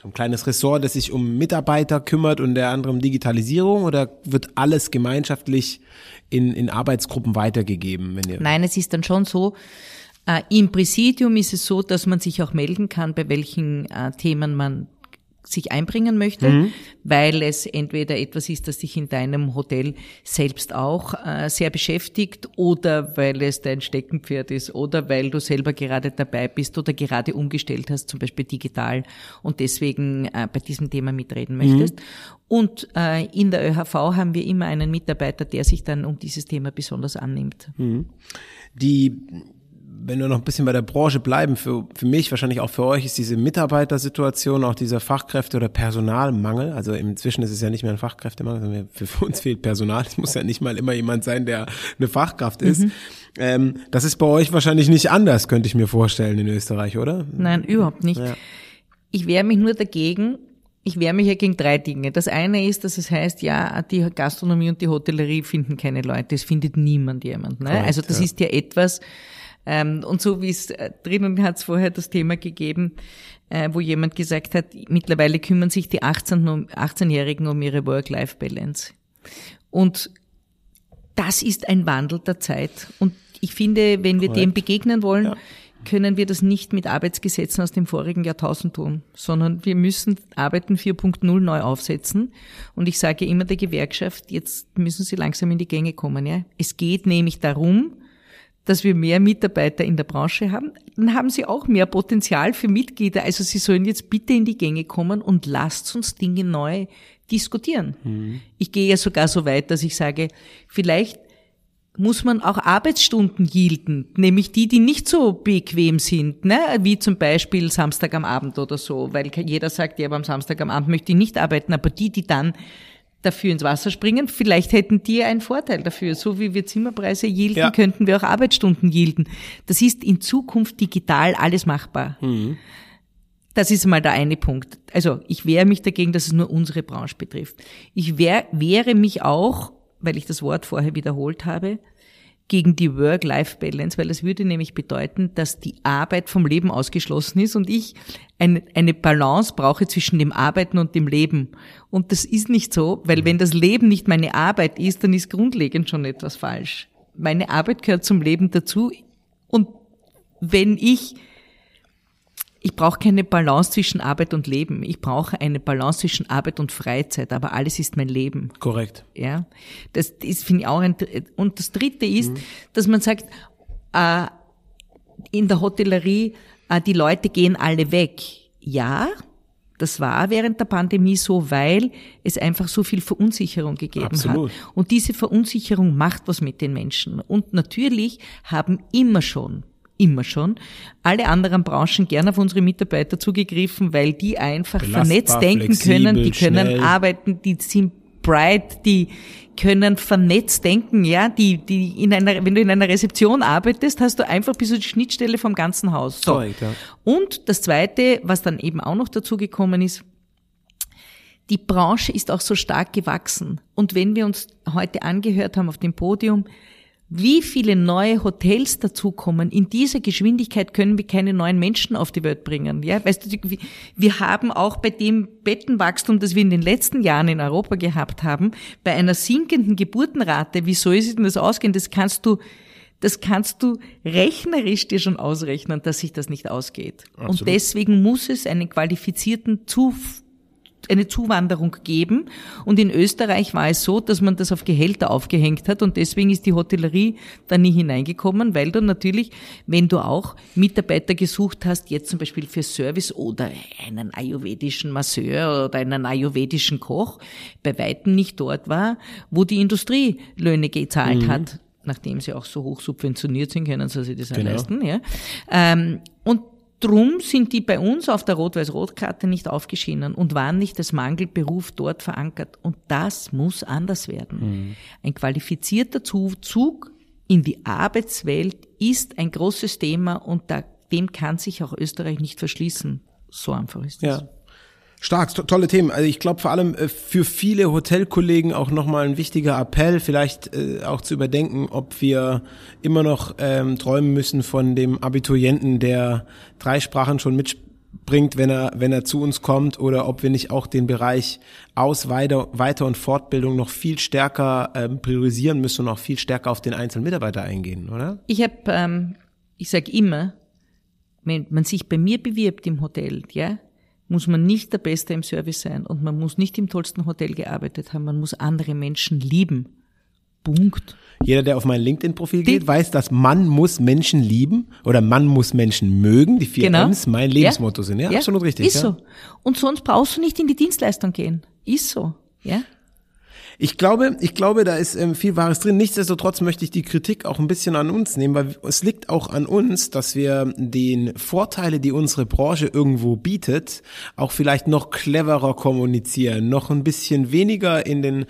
so ein kleines Ressort, das sich um Mitarbeiter kümmert und der andere um Digitalisierung oder wird alles gemeinschaftlich in, in Arbeitsgruppen weitergegeben? Wenn ihr Nein, es ist dann schon so, äh, im Präsidium ist es so, dass man sich auch melden kann, bei welchen äh, Themen man sich einbringen möchte, mhm. weil es entweder etwas ist, das dich in deinem Hotel selbst auch äh, sehr beschäftigt oder weil es dein Steckenpferd ist oder weil du selber gerade dabei bist oder gerade umgestellt hast, zum Beispiel digital und deswegen äh, bei diesem Thema mitreden möchtest. Mhm. Und äh, in der ÖHV haben wir immer einen Mitarbeiter, der sich dann um dieses Thema besonders annimmt. Mhm. Die wenn wir noch ein bisschen bei der Branche bleiben, für, für mich, wahrscheinlich auch für euch, ist diese Mitarbeitersituation, auch dieser Fachkräfte- oder Personalmangel. Also inzwischen ist es ja nicht mehr ein Fachkräftemangel, sondern für uns fehlt Personal. Es muss ja nicht mal immer jemand sein, der eine Fachkraft ist. Mhm. Ähm, das ist bei euch wahrscheinlich nicht anders, könnte ich mir vorstellen in Österreich, oder? Nein, überhaupt nicht. Ja. Ich wehre mich nur dagegen, ich wehre mich ja gegen drei Dinge. Das eine ist, dass es heißt, ja, die Gastronomie und die Hotellerie finden keine Leute. Es findet niemand jemand. Ne? Korrekt, also das ja. ist ja etwas, ähm, und so wie es äh, drinnen hat es vorher das Thema gegeben, äh, wo jemand gesagt hat, mittlerweile kümmern sich die 18, 18-Jährigen um ihre Work-Life-Balance. Und das ist ein Wandel der Zeit. Und ich finde, wenn wir Correct. dem begegnen wollen, ja. können wir das nicht mit Arbeitsgesetzen aus dem vorigen Jahrtausend tun, sondern wir müssen Arbeiten 4.0 neu aufsetzen. Und ich sage immer der Gewerkschaft, jetzt müssen sie langsam in die Gänge kommen. Ja? Es geht nämlich darum, dass wir mehr Mitarbeiter in der Branche haben, dann haben sie auch mehr Potenzial für Mitglieder. Also sie sollen jetzt bitte in die Gänge kommen und lasst uns Dinge neu diskutieren. Mhm. Ich gehe ja sogar so weit, dass ich sage, vielleicht muss man auch Arbeitsstunden yielden, nämlich die, die nicht so bequem sind, ne? wie zum Beispiel Samstag am Abend oder so, weil jeder sagt, ja, aber am Samstag am Abend möchte ich nicht arbeiten, aber die, die dann dafür ins Wasser springen. Vielleicht hätten die einen Vorteil dafür. So wie wir Zimmerpreise yielden, ja. könnten wir auch Arbeitsstunden yielden. Das ist in Zukunft digital alles machbar. Mhm. Das ist mal der eine Punkt. Also ich wehre mich dagegen, dass es nur unsere Branche betrifft. Ich wehr, wehre mich auch, weil ich das Wort vorher wiederholt habe, gegen die Work-Life-Balance, weil das würde nämlich bedeuten, dass die Arbeit vom Leben ausgeschlossen ist und ich eine, eine Balance brauche zwischen dem Arbeiten und dem Leben. Und das ist nicht so, weil mhm. wenn das Leben nicht meine Arbeit ist, dann ist grundlegend schon etwas falsch. Meine Arbeit gehört zum Leben dazu und wenn ich ich brauche keine Balance zwischen Arbeit und Leben. Ich brauche eine Balance zwischen Arbeit und Freizeit, aber alles ist mein Leben. Korrekt. Ja, das ist finde ich auch ein und das Dritte ist, mhm. dass man sagt, äh, in der Hotellerie äh, die Leute gehen alle weg. Ja, das war während der Pandemie so, weil es einfach so viel Verunsicherung gegeben Absolut. hat. Und diese Verunsicherung macht was mit den Menschen. Und natürlich haben immer schon immer schon. Alle anderen Branchen gerne auf unsere Mitarbeiter zugegriffen, weil die einfach vernetzt denken können, die können schnell. arbeiten, die sind bright, die können vernetzt denken, ja, die, die in einer, wenn du in einer Rezeption arbeitest, hast du einfach bis zu die Schnittstelle vom ganzen Haus. So. Correct, ja. Und das zweite, was dann eben auch noch dazu gekommen ist, die Branche ist auch so stark gewachsen. Und wenn wir uns heute angehört haben auf dem Podium, wie viele neue Hotels dazukommen. In dieser Geschwindigkeit können wir keine neuen Menschen auf die Welt bringen. Ja, weißt du, wir haben auch bei dem Bettenwachstum, das wir in den letzten Jahren in Europa gehabt haben, bei einer sinkenden Geburtenrate, wie soll sich denn das ausgehen? Das kannst du, das kannst du rechnerisch dir schon ausrechnen, dass sich das nicht ausgeht. Absolut. Und deswegen muss es einen qualifizierten Zuf eine Zuwanderung geben. Und in Österreich war es so, dass man das auf Gehälter aufgehängt hat und deswegen ist die Hotellerie da nie hineingekommen, weil du natürlich, wenn du auch Mitarbeiter gesucht hast, jetzt zum Beispiel für Service oder einen ayurvedischen Masseur oder einen ayurvedischen Koch, bei weitem nicht dort war, wo die Industrie Löhne gezahlt mhm. hat nachdem sie auch so hoch subventioniert sind, können sie sich das genau. leisten. Ja. Ähm, und Drum sind die bei uns auf der Rot-Weiß-Rot-Karte nicht aufgeschienen und waren nicht als Mangelberuf dort verankert. Und das muss anders werden. Mhm. Ein qualifizierter Zug in die Arbeitswelt ist ein großes Thema und da, dem kann sich auch Österreich nicht verschließen. So einfach ist das. Ja. Stark, to tolle Themen. Also ich glaube vor allem äh, für viele Hotelkollegen auch nochmal ein wichtiger Appell, vielleicht äh, auch zu überdenken, ob wir immer noch ähm, träumen müssen von dem Abiturienten, der drei Sprachen schon mitbringt, wenn er, wenn er zu uns kommt, oder ob wir nicht auch den Bereich Aus-, Weiter-, Weiter und Fortbildung noch viel stärker ähm, priorisieren müssen und auch viel stärker auf den einzelnen Mitarbeiter eingehen, oder? Ich habe, ähm, ich sage immer, wenn man sich bei mir bewirbt im Hotel, ja, muss man nicht der Beste im Service sein und man muss nicht im tollsten Hotel gearbeitet haben, man muss andere Menschen lieben. Punkt. Jeder, der auf mein LinkedIn-Profil geht, weiß, dass man muss Menschen lieben oder man muss Menschen mögen. Die vier genau. M's mein Lebensmotto ja. sind. Ja, ja, absolut richtig. Ist ja. so. Und sonst brauchst du nicht in die Dienstleistung gehen. Ist so. Ja. Ich glaube, ich glaube, da ist ähm, viel Wahres drin. Nichtsdestotrotz möchte ich die Kritik auch ein bisschen an uns nehmen, weil es liegt auch an uns, dass wir den Vorteile, die unsere Branche irgendwo bietet, auch vielleicht noch cleverer kommunizieren, noch ein bisschen weniger in den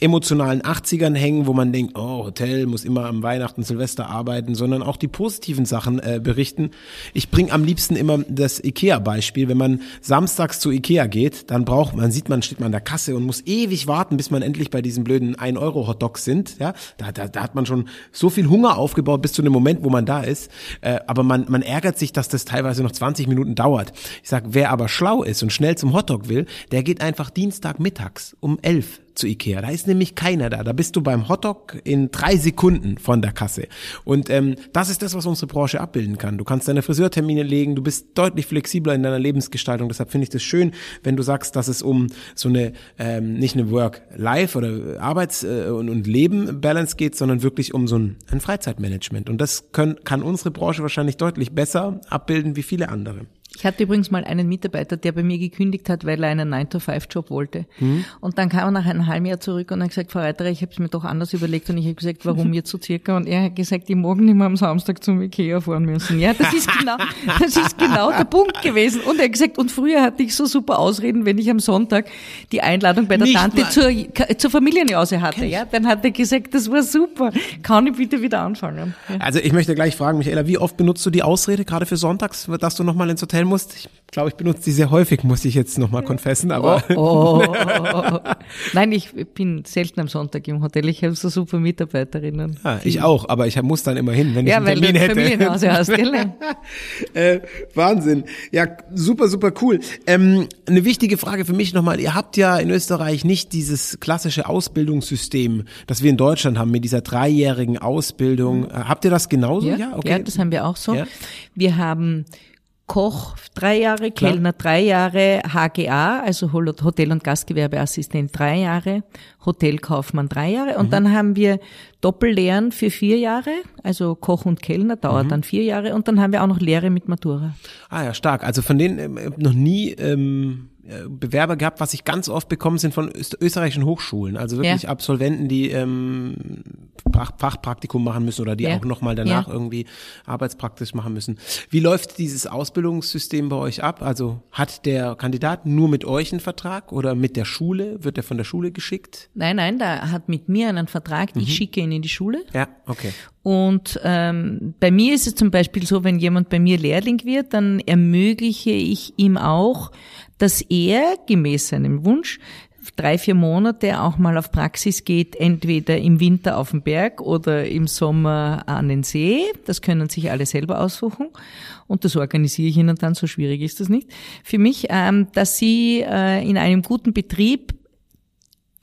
emotionalen 80ern hängen, wo man denkt, oh, Hotel muss immer am Weihnachten, Silvester arbeiten, sondern auch die positiven Sachen äh, berichten. Ich bringe am liebsten immer das IKEA-Beispiel. Wenn man samstags zu IKEA geht, dann braucht man, sieht man, steht man an der Kasse und muss ewig warten, bis man endlich bei diesen blöden 1-Euro-Hotdogs sind. Ja, da, da, da hat man schon so viel Hunger aufgebaut bis zu dem Moment, wo man da ist. Äh, aber man, man ärgert sich, dass das teilweise noch 20 Minuten dauert. Ich sag, wer aber schlau ist und schnell zum Hotdog will, der geht einfach Dienstag mittags um 11 zu Ikea. Da ist nämlich keiner da. Da bist du beim Hotdog in drei Sekunden von der Kasse. Und ähm, das ist das, was unsere Branche abbilden kann. Du kannst deine Friseurtermine legen, du bist deutlich flexibler in deiner Lebensgestaltung. Deshalb finde ich das schön, wenn du sagst, dass es um so eine, ähm, nicht eine Work-Life oder Arbeits- äh, und, und Leben-Balance geht, sondern wirklich um so ein, ein Freizeitmanagement. Und das können, kann unsere Branche wahrscheinlich deutlich besser abbilden wie viele andere. Ich hatte übrigens mal einen Mitarbeiter, der bei mir gekündigt hat, weil er einen 9-to-5-Job wollte. Mhm. Und dann kam er nach einem halben Jahr zurück und hat gesagt, Frau Reiterer, ich habe es mir doch anders überlegt. Und ich habe gesagt, warum jetzt so circa? Und er hat gesagt, ich mag nicht mehr am Samstag zum Ikea fahren müssen. Ja, das ist genau, das ist genau der Punkt gewesen. Und er hat gesagt, und früher hatte ich so super Ausreden, wenn ich am Sonntag die Einladung bei der nicht Tante zur, zur Familienjause hatte. Ja, dann hat er gesagt, das war super. Kann ich bitte wieder anfangen? Ja. Also ich möchte gleich fragen, Michaela, wie oft benutzt du die Ausrede, gerade für Sonntags, dass du nochmal ins Hotel musst. Ich glaube, ich benutze die sehr häufig, muss ich jetzt nochmal konfessen, aber. Oh, oh, oh, Nein, ich bin selten am Sonntag im Hotel. Ich habe so super Mitarbeiterinnen. Ja, ich auch, aber ich muss dann immer hin, wenn ja, ich einen Termin hätte. Familienhause hast, gell? äh, Wahnsinn. Ja, super, super cool. Ähm, eine wichtige Frage für mich nochmal. Ihr habt ja in Österreich nicht dieses klassische Ausbildungssystem, das wir in Deutschland haben, mit dieser dreijährigen Ausbildung. Mhm. Habt ihr das genauso? Ja, ja, okay. ja das haben wir auch so. Ja. Wir haben Koch drei Jahre, Klar. Kellner drei Jahre, HGA, also Hotel- und Gastgewerbeassistent drei Jahre, Hotelkaufmann drei Jahre und mhm. dann haben wir Doppellehren für vier Jahre, also Koch und Kellner dauert mhm. dann vier Jahre und dann haben wir auch noch Lehre mit Matura. Ah ja, stark. Also von denen äh, noch nie ähm, Bewerber gehabt, was ich ganz oft bekommen sind von österreichischen Hochschulen, also wirklich ja. Absolventen, die ähm, Fachpraktikum machen müssen oder die ja. auch nochmal danach ja. irgendwie Arbeitspraktisch machen müssen. Wie läuft dieses Ausbildungssystem bei euch ab? Also hat der Kandidat nur mit euch einen Vertrag oder mit der Schule? Wird er von der Schule geschickt? Nein, nein, der hat mit mir einen Vertrag, ich mhm. schicke ihn in die Schule. Ja, okay. Und ähm, bei mir ist es zum Beispiel so, wenn jemand bei mir Lehrling wird, dann ermögliche ich ihm auch dass er gemäß seinem Wunsch drei, vier Monate auch mal auf Praxis geht, entweder im Winter auf den Berg oder im Sommer an den See. Das können sich alle selber aussuchen. Und das organisiere ich ihnen dann, so schwierig ist das nicht. Für mich, ähm, dass sie äh, in einem guten Betrieb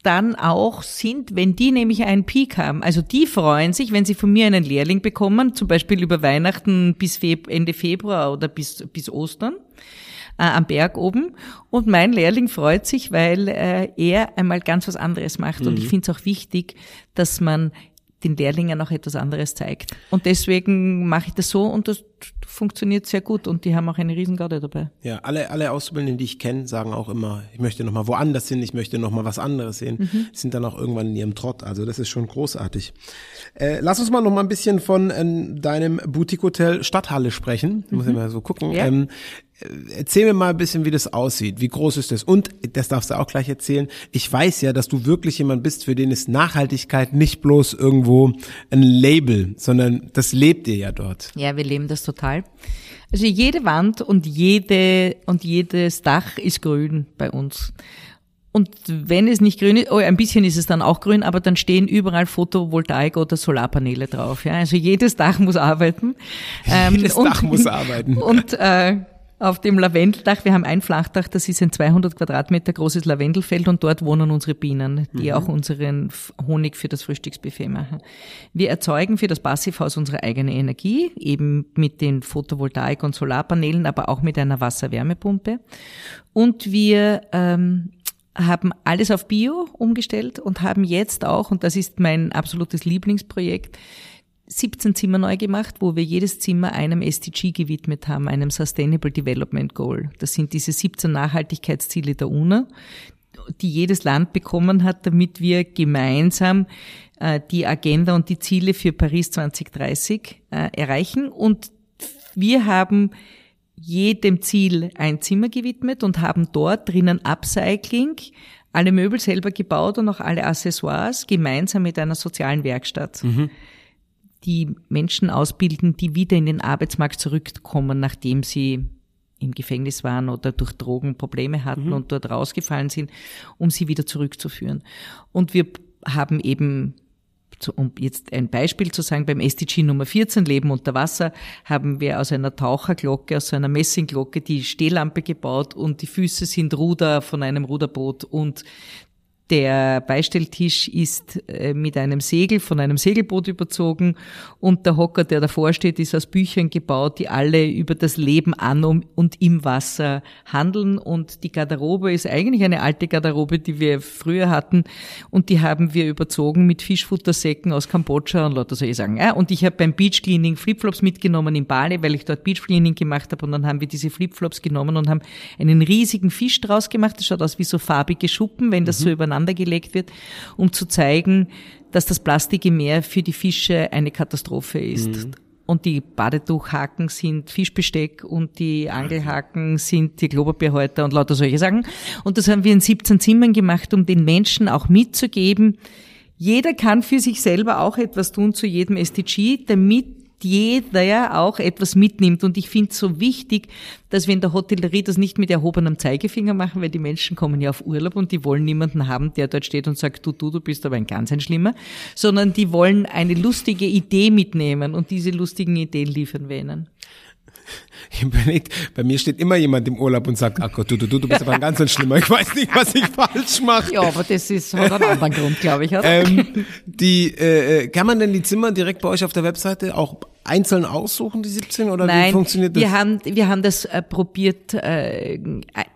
dann auch sind, wenn die nämlich einen Peak haben. Also die freuen sich, wenn sie von mir einen Lehrling bekommen, zum Beispiel über Weihnachten bis Ende Februar oder bis, bis Ostern am Berg oben. Und mein Lehrling freut sich, weil äh, er einmal ganz was anderes macht. Mhm. Und ich finde es auch wichtig, dass man den Lehrlingen auch etwas anderes zeigt. Und deswegen mache ich das so und das funktioniert sehr gut und die haben auch eine Riesengarde dabei. Ja, alle, alle Auszubildenden, die ich kenne, sagen auch immer, ich möchte noch mal woanders hin, ich möchte noch mal was anderes sehen. Mhm. Sind dann auch irgendwann in ihrem Trott. Also das ist schon großartig. Äh, lass uns mal noch mal ein bisschen von äh, deinem Boutique-Hotel Stadthalle sprechen. Mhm. Muss ich mal so gucken. Ja. Ähm, Erzähl mir mal ein bisschen, wie das aussieht. Wie groß ist das? Und, das darfst du auch gleich erzählen, ich weiß ja, dass du wirklich jemand bist, für den ist Nachhaltigkeit nicht bloß irgendwo ein Label, sondern das lebt ihr ja dort. Ja, wir leben das total. Also jede Wand und jede, und jedes Dach ist grün bei uns. Und wenn es nicht grün ist, oh, ein bisschen ist es dann auch grün, aber dann stehen überall Photovoltaik oder Solarpaneele drauf. Ja, also jedes Dach muss arbeiten. jedes ähm, Dach und, muss arbeiten. Und äh, auf dem Lavendeldach. Wir haben ein Flachdach, das ist ein 200 Quadratmeter großes Lavendelfeld und dort wohnen unsere Bienen, die mhm. auch unseren Honig für das Frühstücksbuffet machen. Wir erzeugen für das Passivhaus unsere eigene Energie, eben mit den Photovoltaik- und Solarpanelen, aber auch mit einer Wasserwärmepumpe. Und wir ähm, haben alles auf Bio umgestellt und haben jetzt auch, und das ist mein absolutes Lieblingsprojekt, 17 Zimmer neu gemacht, wo wir jedes Zimmer einem SDG gewidmet haben, einem Sustainable Development Goal. Das sind diese 17 Nachhaltigkeitsziele der UNO, die jedes Land bekommen hat, damit wir gemeinsam äh, die Agenda und die Ziele für Paris 2030 äh, erreichen. Und wir haben jedem Ziel ein Zimmer gewidmet und haben dort drinnen Upcycling, alle Möbel selber gebaut und auch alle Accessoires gemeinsam mit einer sozialen Werkstatt. Mhm die Menschen ausbilden, die wieder in den Arbeitsmarkt zurückkommen, nachdem sie im Gefängnis waren oder durch Drogen Probleme hatten mhm. und dort rausgefallen sind, um sie wieder zurückzuführen. Und wir haben eben um jetzt ein Beispiel zu sagen, beim SDG Nummer 14, Leben unter Wasser, haben wir aus einer Taucherglocke, aus einer Messingglocke die Stehlampe gebaut und die Füße sind Ruder von einem Ruderboot und der Beistelltisch ist äh, mit einem Segel von einem Segelboot überzogen und der Hocker, der davor steht, ist aus Büchern gebaut, die alle über das Leben an und im Wasser handeln. Und die Garderobe ist eigentlich eine alte Garderobe, die wir früher hatten und die haben wir überzogen mit Fischfuttersäcken aus Kambodscha und lauter solche Sachen. Ja, und ich habe beim Beach Cleaning Flipflops mitgenommen in Bali, weil ich dort Beach Cleaning gemacht habe und dann haben wir diese Flipflops genommen und haben einen riesigen Fisch draus gemacht. Das schaut aus wie so farbige Schuppen, wenn das mhm. so über gelegt wird, um zu zeigen, dass das Plastik im Meer für die Fische eine Katastrophe ist. Mhm. Und die Badetuchhaken sind Fischbesteck und die Angelhaken sind die Klopapierhäuter und lauter solche Sachen. Und das haben wir in 17 Zimmern gemacht, um den Menschen auch mitzugeben, jeder kann für sich selber auch etwas tun zu jedem SDG, damit jeder auch etwas mitnimmt. Und ich finde es so wichtig, dass wir in der Hotellerie das nicht mit erhobenem Zeigefinger machen, weil die Menschen kommen ja auf Urlaub und die wollen niemanden haben, der dort steht und sagt, du, du, du bist aber ein ganz ein Schlimmer, sondern die wollen eine lustige Idee mitnehmen und diese lustigen Ideen liefern wir ihnen. Überlegt, bei mir steht immer jemand im Urlaub und sagt, ach Gott, du, du, du, du bist aber ein ganz ein Schlimmer. Ich weiß nicht, was ich falsch mache. Ja, aber das ist hat einen anderen Grund, glaube ich. Oder? Ähm, die, äh, äh, kann man denn die Zimmer direkt bei euch auf der Webseite auch einzeln aussuchen, die 17, oder Nein, wie funktioniert das? Wir haben, wir haben das äh, probiert, äh,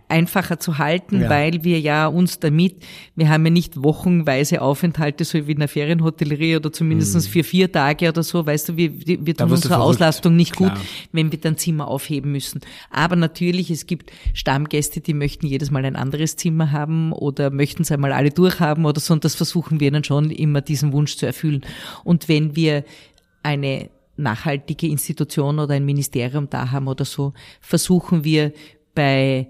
einfacher zu halten, ja. weil wir ja uns damit, wir haben ja nicht wochenweise Aufenthalte, so wie in der Ferienhotellerie oder zumindest mhm. für vier Tage oder so, weißt du, wir, wir tun unsere Auslastung nicht Klar. gut, wenn wir dann Zimmer aufheben müssen. Aber natürlich, es gibt Stammgäste, die möchten jedes Mal ein anderes Zimmer haben oder möchten es einmal alle durchhaben oder so, und das versuchen wir dann schon immer, diesen Wunsch zu erfüllen. Und wenn wir eine nachhaltige Institution oder ein Ministerium da haben oder so, versuchen wir bei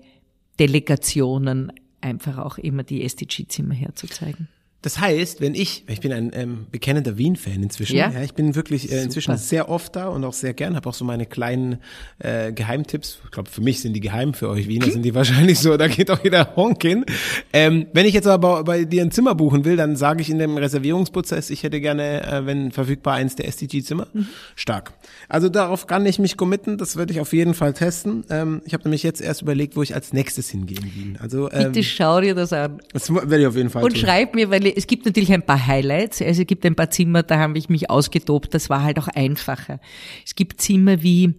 Delegationen einfach auch immer die SDG-Zimmer herzuzeigen. Das heißt, wenn ich, ich bin ein ähm, bekennender Wien-Fan inzwischen, ja? ja, ich bin wirklich äh, inzwischen Super. sehr oft da und auch sehr gern, habe auch so meine kleinen äh, Geheimtipps. Ich glaube, für mich sind die geheim, für euch Wiener sind die wahrscheinlich so, da geht auch jeder Honk hin. Ähm, wenn ich jetzt aber bei dir ein Zimmer buchen will, dann sage ich in dem Reservierungsprozess, ich hätte gerne, äh, wenn verfügbar, eins der SDG-Zimmer. Mhm. Stark. Also darauf kann ich mich committen, das werde ich auf jeden Fall testen. Ähm, ich habe nämlich jetzt erst überlegt, wo ich als nächstes hingehe in Wien. Also, ähm, Bitte schau dir das an. Das werde ich auf jeden Fall Und tun. schreib mir, weil Fälle, es gibt natürlich ein paar Highlights. Also es gibt ein paar Zimmer, da habe ich mich ausgetobt. Das war halt auch einfacher. Es gibt Zimmer wie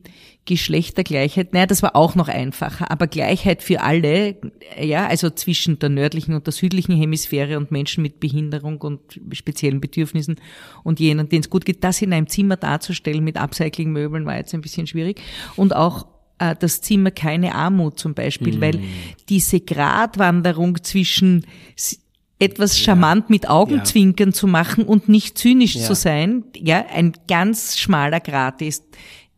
Geschlechtergleichheit. Naja, das war auch noch einfacher. Aber Gleichheit für alle, ja, also zwischen der nördlichen und der südlichen Hemisphäre und Menschen mit Behinderung und speziellen Bedürfnissen und jenen, denen es gut geht, das in einem Zimmer darzustellen mit Upcycling-Möbeln war jetzt ein bisschen schwierig. Und auch äh, das Zimmer keine Armut zum Beispiel, mhm. weil diese Gratwanderung zwischen etwas charmant ja. mit Augenzwinkern ja. zu machen und nicht zynisch ja. zu sein, ja, ein ganz schmaler Grat ist.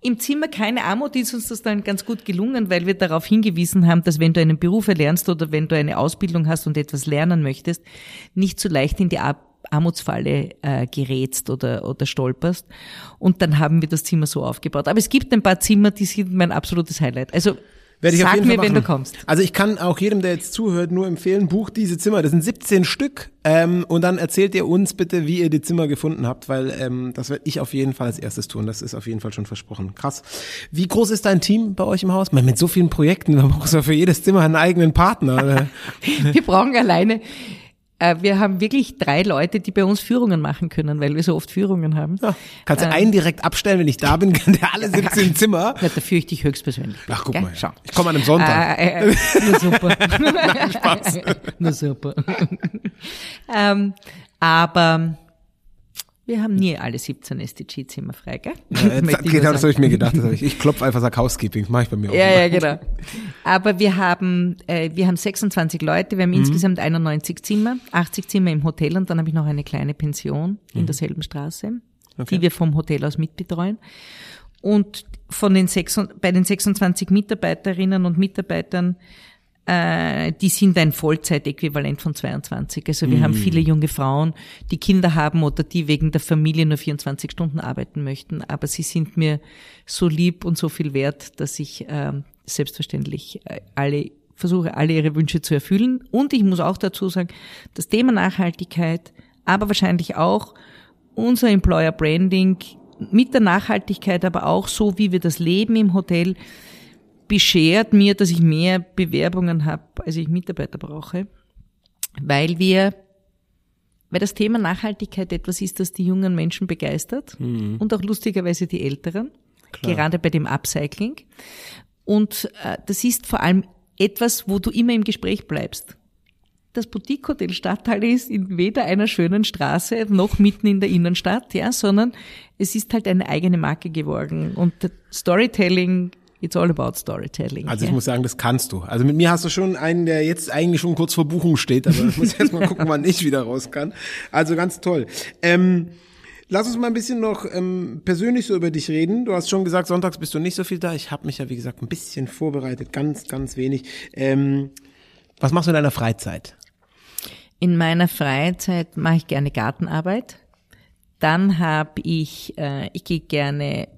Im Zimmer keine Armut ist uns das dann ganz gut gelungen, weil wir darauf hingewiesen haben, dass wenn du einen Beruf erlernst oder wenn du eine Ausbildung hast und etwas lernen möchtest, nicht so leicht in die Armutsfalle äh, gerätst oder, oder stolperst. Und dann haben wir das Zimmer so aufgebaut. Aber es gibt ein paar Zimmer, die sind mein absolutes Highlight. Also werde ich Sag auf jeden mir, Fall machen. wenn du kommst. Also ich kann auch jedem, der jetzt zuhört, nur empfehlen, bucht diese Zimmer. Das sind 17 Stück. Ähm, und dann erzählt ihr uns bitte, wie ihr die Zimmer gefunden habt, weil ähm, das werde ich auf jeden Fall als erstes tun. Das ist auf jeden Fall schon versprochen. Krass. Wie groß ist dein Team bei euch im Haus? Man, mit so vielen Projekten, man braucht ja für jedes Zimmer einen eigenen Partner. Wir brauchen alleine wir haben wirklich drei Leute, die bei uns Führungen machen können, weil wir so oft Führungen haben. Ja, kannst du ähm, einen direkt abstellen, wenn ich da bin, kann der alle 17 Zimmer. Ja, da führe ich dich höchstpersönlich. Ach, guck Gell? mal. Schau. Ich komme an einem Sonntag. Äh, äh, nur super. Nein, Spaß. nur super. ähm, aber wir haben nie alle 17 SDG-Zimmer frei, gell? Ja, jetzt, genau, das habe ich mir gedacht. Ich, ich klopfe einfach sag Housekeeping, das mache ich bei mir auch. Ja, immer. ja, genau. Aber wir haben, äh, wir haben 26 Leute, wir haben mhm. insgesamt 91 Zimmer, 80 Zimmer im Hotel und dann habe ich noch eine kleine Pension in mhm. derselben Straße, okay. die wir vom Hotel aus mitbetreuen. Und von den sechs, bei den 26 Mitarbeiterinnen und Mitarbeitern äh, die sind ein Vollzeitäquivalent von 22. Also wir mm. haben viele junge Frauen, die Kinder haben oder die wegen der Familie nur 24 Stunden arbeiten möchten. Aber sie sind mir so lieb und so viel wert, dass ich äh, selbstverständlich alle versuche, alle ihre Wünsche zu erfüllen. Und ich muss auch dazu sagen, das Thema Nachhaltigkeit, aber wahrscheinlich auch unser Employer Branding mit der Nachhaltigkeit, aber auch so, wie wir das Leben im Hotel beschert mir, dass ich mehr Bewerbungen habe, als ich Mitarbeiter brauche, weil wir, weil das Thema Nachhaltigkeit etwas ist, das die jungen Menschen begeistert mhm. und auch lustigerweise die Älteren, Klar. gerade bei dem Upcycling. Und äh, das ist vor allem etwas, wo du immer im Gespräch bleibst. Das Boutique Hotel Stadthalle ist in weder einer schönen Straße noch mitten in der Innenstadt, ja, sondern es ist halt eine eigene Marke geworden. Und Storytelling It's all about storytelling. Also ich yeah. muss sagen, das kannst du. Also mit mir hast du schon einen, der jetzt eigentlich schon kurz vor Buchung steht, aber ich muss erst mal gucken, wann ich wieder raus kann. Also ganz toll. Ähm, Lass uns mal ein bisschen noch ähm, persönlich so über dich reden. Du hast schon gesagt, sonntags bist du nicht so viel da. Ich habe mich ja, wie gesagt, ein bisschen vorbereitet, ganz, ganz wenig. Ähm, was machst du in deiner Freizeit? In meiner Freizeit mache ich gerne Gartenarbeit. Dann habe ich, äh, ich gehe gerne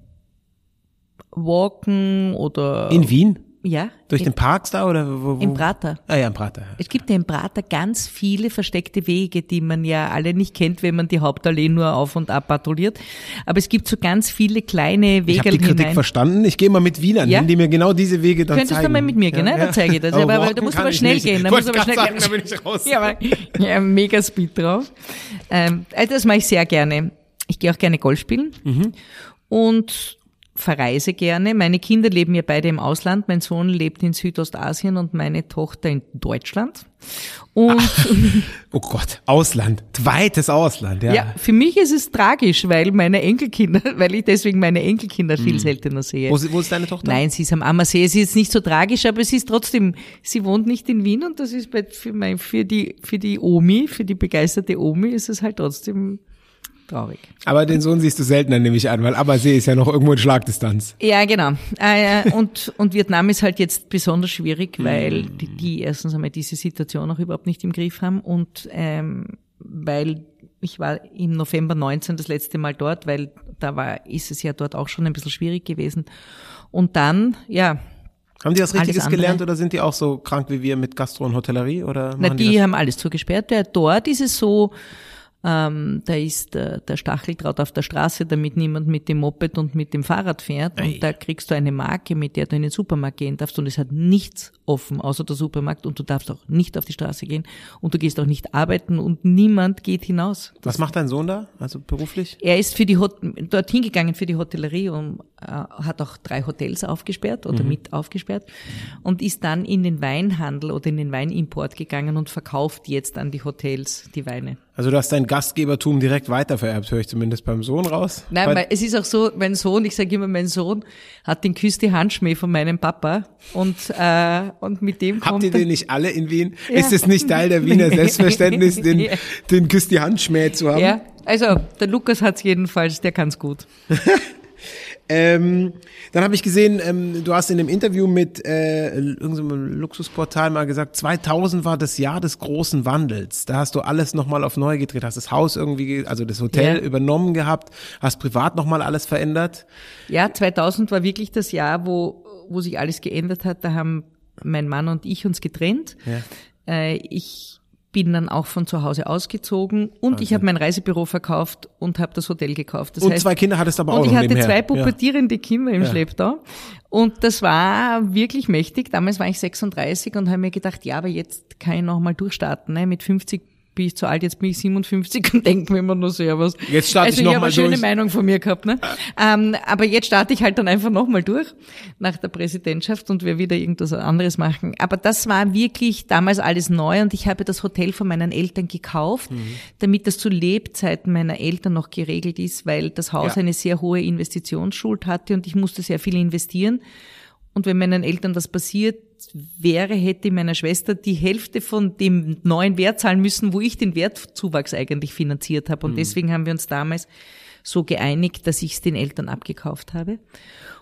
walken oder. In Wien? Ja. Durch den Parks da oder wo, wo? Im Prater. Ah ja, im Prater. Ja. Es gibt ja im Prater ganz viele versteckte Wege, die man ja alle nicht kennt, wenn man die Hauptallee nur auf und ab patrouilliert. Aber es gibt so ganz viele kleine Wege. Ich habe die Kritik hinein. verstanden. Ich gehe mal mit Wienern ja? die mir genau diese Wege dann Könntest zeigen. Könntest du mal mit mir gehen, ja, ne? Dann zeige ich das. Aber, aber da musst du aber schnell gehen. Da musst du aber schnell sagen, gehen. Da bin ich raus. ja, aber, ja, mega Speed drauf. Ähm, also das mache ich sehr gerne. Ich gehe auch gerne Golf spielen. Mhm. Und verreise gerne. Meine Kinder leben ja beide im Ausland. Mein Sohn lebt in Südostasien und meine Tochter in Deutschland. Und Ach, oh Gott, Ausland, zweites Ausland, ja. Ja, für mich ist es tragisch, weil meine Enkelkinder, weil ich deswegen meine Enkelkinder viel hm. seltener sehe. Wo, wo ist deine Tochter? Nein, sie ist am Ammersee. Sie ist jetzt nicht so tragisch, aber es ist trotzdem, sie wohnt nicht in Wien und das ist bei, für, mein, für die, für die Omi, für die begeisterte Omi ist es halt trotzdem traurig. Aber den Sohn siehst du seltener, nehme ich an, weil Abersee ist ja noch irgendwo in Schlagdistanz. Ja, genau. Äh, und, und Vietnam ist halt jetzt besonders schwierig, weil mm. die, die erstens einmal diese Situation auch überhaupt nicht im Griff haben und ähm, weil ich war im November 19 das letzte Mal dort, weil da war, ist es ja dort auch schon ein bisschen schwierig gewesen. Und dann, ja, haben die das Richtiges gelernt oder sind die auch so krank wie wir mit Gastro und Hotellerie oder? Na, die, die haben alles zugesperrt. Ja, dort ist es so, Ähm, da ist der, der Stacheldraht auf der Straße, damit niemand mit dem Moped und mit dem Fahrrad fährt. Ei. Und da kriegst du eine Marke, mit der du in den Supermarkt gehen darfst. Und es hat nichts offen, außer der Supermarkt. Und du darfst auch nicht auf die Straße gehen. Und du gehst auch nicht arbeiten. Und niemand geht hinaus. Was macht dein Sohn da? Also beruflich? Er ist für die Hot dorthin gegangen für die Hotellerie und äh, hat auch drei Hotels aufgesperrt oder mit aufgesperrt und ist dann in den Weinhandel oder in den Weinimport gegangen und verkauft jetzt an die Hotels die Weine. Also du hast dein Gastgebertum direkt weitervererbt, höre ich zumindest beim Sohn raus. Nein, Weil- weil es ist auch so, mein Sohn, ich sage immer, mein Sohn hat den Küss die Handschmäh von meinem Papa und äh, und mit dem Habt kommt ihr er- den nicht alle in Wien? Ja. Ist es nicht Teil der Wiener Selbstverständnis, den, Ja. den Küss die Handschmäh zu haben? Ja, also der Lukas hat's jedenfalls, der kann's gut. Ähm, dann habe ich gesehen, ähm, du hast in einem Interview mit äh, irgendeinem Luxusportal mal gesagt, 2000 war das Jahr des großen Wandels. Da hast du alles nochmal auf neu gedreht, hast das Haus irgendwie, ge- also das Hotel Ja. übernommen gehabt, hast privat nochmal alles verändert. Ja, 2000 war wirklich das Jahr, wo, wo sich alles geändert hat. Da haben mein Mann und ich uns getrennt. Ja. Äh, ich bin dann auch von zu Hause ausgezogen und ich habe mein Reisebüro verkauft und habe das Hotel gekauft. Das Und heißt, zwei Kinder hattest du aber auch und ich hatte nebenher. zwei Ja. pubertierende Kinder im Ja. Schlepptau. Und das war wirklich mächtig. Damals war ich 36 und habe mir gedacht, ja, aber jetzt kann ich noch mal durchstarten. Ne? Mit 50 bin ich zu alt, jetzt bin ich 57 und denke mir immer nur so, was. Jetzt starte also ich noch ich habe mal eine schöne durch. Meinung von mir gehabt. Ne? Ähm, aber jetzt starte ich halt dann einfach noch mal durch nach der Präsidentschaft und wir wieder irgendwas anderes machen. Aber das war wirklich damals alles neu und ich habe das Hotel von meinen Eltern gekauft, Mhm. damit das zu Lebzeiten meiner Eltern noch geregelt ist, weil das Haus Ja. eine sehr hohe Investitionsschuld hatte und ich musste sehr viel investieren. Und wenn meinen Eltern was passiert wäre, hätte meiner Schwester die Hälfte von dem neuen Wert zahlen müssen, wo ich den Wertzuwachs eigentlich finanziert habe. Und Mhm. deswegen haben wir uns damals so geeinigt, dass ich es den Eltern abgekauft habe.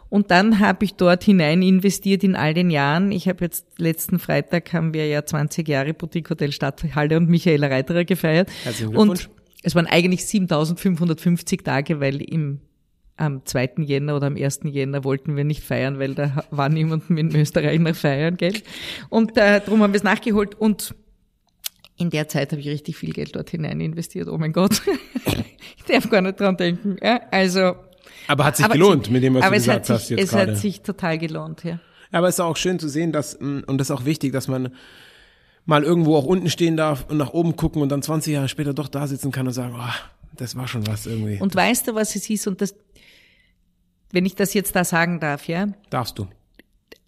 Und dann habe ich dort hinein investiert in all den Jahren. Ich habe jetzt letzten Freitag haben wir ja 20 Jahre Boutique Hotel Stadthalle und Michaela Reiterer gefeiert. Herzlichen Glückwunsch. Und es waren eigentlich 7550 Tage, weil im am 2. Jänner oder am 1. Jänner wollten wir nicht feiern, weil da war niemand in Österreich nach feiern, gell? Und äh, darum haben wir es nachgeholt und in der Zeit habe ich richtig viel Geld dort hinein investiert. Oh mein Gott. ich darf gar nicht dran denken. Ja, also Aber hat sich aber gelohnt, es- mit dem, was du es gesagt hat sich, hast jetzt Es gerade. hat sich total gelohnt, ja. Aber es ist auch schön zu sehen, dass, mh, und das ist auch wichtig, dass man mal irgendwo auch unten stehen darf und nach oben gucken und dann 20 Jahre später doch da sitzen kann und sagen, oh, das war schon was irgendwie. Und weißt du, was es ist? Und das, wenn ich das jetzt da sagen darf, ja, Darfst du.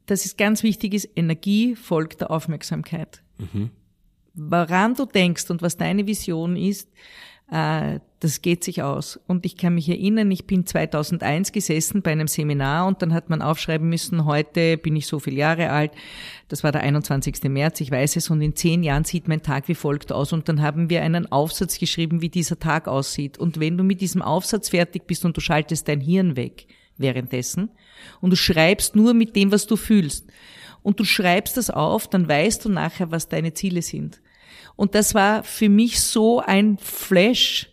das ist ganz wichtig ist, Energie folgt der Aufmerksamkeit. Woran du denkst und was deine Vision ist, äh, das geht sich aus. Und ich kann mich erinnern, ich bin 2001 gesessen bei einem Seminar und dann hat man aufschreiben müssen, heute bin ich so viele Jahre alt. Das war der 21. März, ich weiß es, und in zehn Jahren sieht mein Tag wie folgt aus. Und dann haben wir einen Aufsatz geschrieben, wie dieser Tag aussieht. Und wenn du mit diesem Aufsatz fertig bist und du schaltest dein Hirn weg währenddessen und du schreibst nur mit dem, was du fühlst und du schreibst das auf, dann weißt du nachher, was deine Ziele sind. Und das war für mich so ein Flash.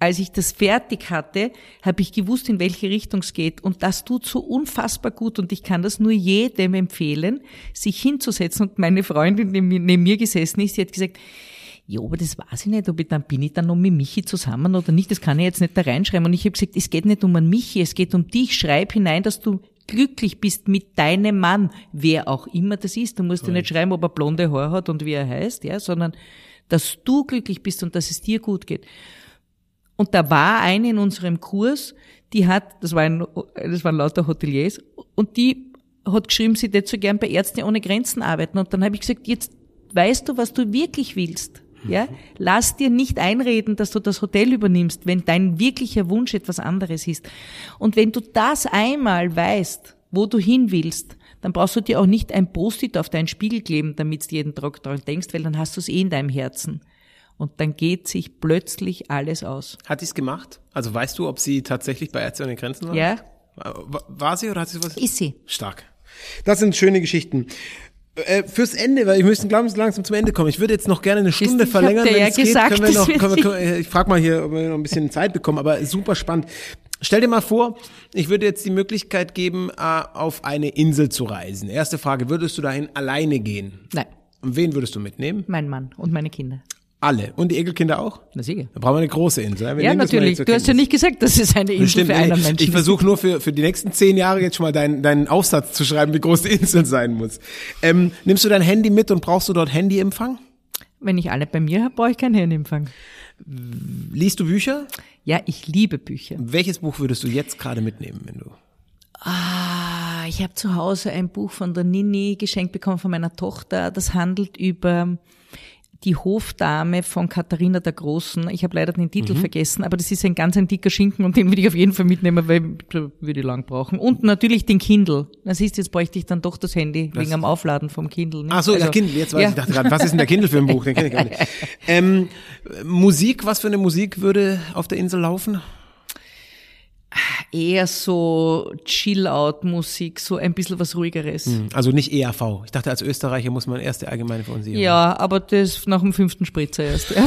Als ich das fertig hatte, habe ich gewusst, in welche Richtung es geht. Und das tut so unfassbar gut. Und ich kann das nur jedem empfehlen, sich hinzusetzen. Und meine Freundin, die neben mir gesessen ist, die hat gesagt, ja, aber das weiß ich nicht, ob ich dann bin ich dann noch mit Michi zusammen oder nicht. Das kann ich jetzt nicht da reinschreiben. Und ich habe gesagt, es geht nicht um einen Michi, es geht um dich. Schreib hinein, dass du glücklich bist mit deinem Mann, wer auch immer das ist. Du musst ja nicht schreiben, ob er blonde Haare hat und wie er heißt, ja, sondern dass du glücklich bist und dass es dir gut geht. Und da war eine in unserem Kurs, die hat, das waren, das waren lauter Hoteliers, und die hat geschrieben, sie hätte so gern bei Ärzte ohne Grenzen arbeiten. Und dann habe ich gesagt, jetzt weißt du, was du wirklich willst. Ja, lass dir nicht einreden, dass du das Hotel übernimmst, wenn dein wirklicher Wunsch etwas anderes ist. Und wenn du das einmal weißt, wo du hin willst, dann brauchst du dir auch nicht ein Post-it auf deinen Spiegel kleben, damit du jeden Tag daran denkst, weil dann hast du es eh in deinem Herzen. Und dann geht sich plötzlich alles aus. Hat die es gemacht? Also weißt du, ob sie tatsächlich bei Ärzte ohne Grenzen war? Ja, War, war sie oder hat sie was? ist sie. Stark. Das sind schöne Geschichten. Äh, fürs Ende, weil wir müssen langsam, langsam zum Ende kommen. Ich würde jetzt noch gerne eine Stunde ich verlängern, wenn ja es geht. gesagt, Können wir noch, können wir, können wir, ich frage mal hier, ob wir noch ein bisschen Zeit bekommen, aber super spannend. Stell dir mal vor, ich würde jetzt die Möglichkeit geben, äh, auf eine Insel zu reisen. Erste Frage, würdest du dahin alleine gehen? Nein, Und wen würdest du mitnehmen? mein Mann und meine Kinder. Alle. Und die Enkelkinder auch? Na sicher. Da brauchen wir eine große Insel. Wir Ja, das natürlich. Du hast ja nicht gesagt, dass es eine Insel Stimmt, für einen Menschen ich ist. versuche nur für, für die nächsten zehn Jahre jetzt schon mal deinen, deinen Aufsatz zu schreiben, wie groß die Insel sein muss. Ähm, nimmst du dein Handy mit und brauchst du dort Handyempfang? Wenn ich alle bei mir habe, brauche ich keinen Handyempfang. Liest du Bücher? Ja, ich liebe Bücher. Welches Buch würdest du jetzt gerade mitnehmen, wenn du? Ah, ich habe zu Hause ein Buch von der Nini geschenkt bekommen von meiner Tochter. Das handelt über die Hofdame von Katharina der Großen. Ich habe leider den Mhm. Titel vergessen, aber das ist ein ganz ein dicker Schinken und den würde ich auf jeden Fall mitnehmen, weil würde ich lang brauchen. Und natürlich den Kindle. Das ist, jetzt bräuchte ich dann doch das Handy wegen am Aufladen vom Kindle. nicht? Ach so, Also, der Kindle. Jetzt weiß ja. ich, dachte gerade, was ist denn der Kindle für ein Buch? Den kenne ich gar nicht. Ähm, Musik, was für eine Musik würde auf der Insel laufen? Eher so Chill-Out-Musik, so ein bisschen was ruhigeres. Also nicht EAV. Ich dachte, als Österreicher muss man erst die allgemeine Verunsicherung. Ja, aber das nach dem fünften Spritzer erst.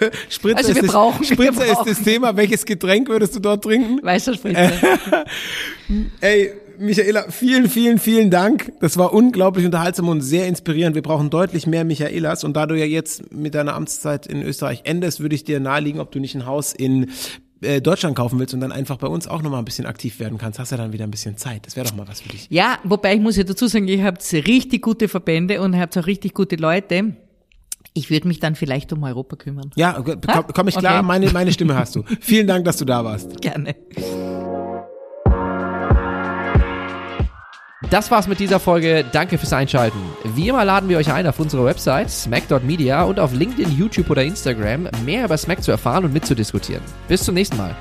Ja. Spritzer, Also ist, das, brauchen- Spritzer ist das Thema. Welches Getränk würdest du dort trinken? Weißer Spritzer. Ey, Michaela, vielen, vielen, vielen Dank. Das war unglaublich unterhaltsam und sehr inspirierend. Wir brauchen deutlich mehr Michaelas. Und da du ja jetzt mit deiner Amtszeit in Österreich endest, würde ich dir naheliegen, ob du nicht ein Haus in äh, Deutschland kaufen willst und dann einfach bei uns auch nochmal ein bisschen aktiv werden kannst. Hast ja dann wieder ein bisschen Zeit. Das wäre doch mal was für dich. Ja, wobei ich muss ja dazu sagen, ihr habt richtig gute Verbände und ihr habt auch richtig gute Leute. Ich würde mich dann vielleicht um Europa kümmern. Ja, okay, komm, komm ich klar. Okay. Meine, meine Stimme hast du. Vielen Dank, dass du da warst. Gerne. Das war's mit dieser Folge. Danke fürs Einschalten. Wie immer laden wir euch ein auf unsere Website smack.media und auf LinkedIn, YouTube oder Instagram mehr über Smack zu erfahren und mitzudiskutieren. Bis zum nächsten Mal.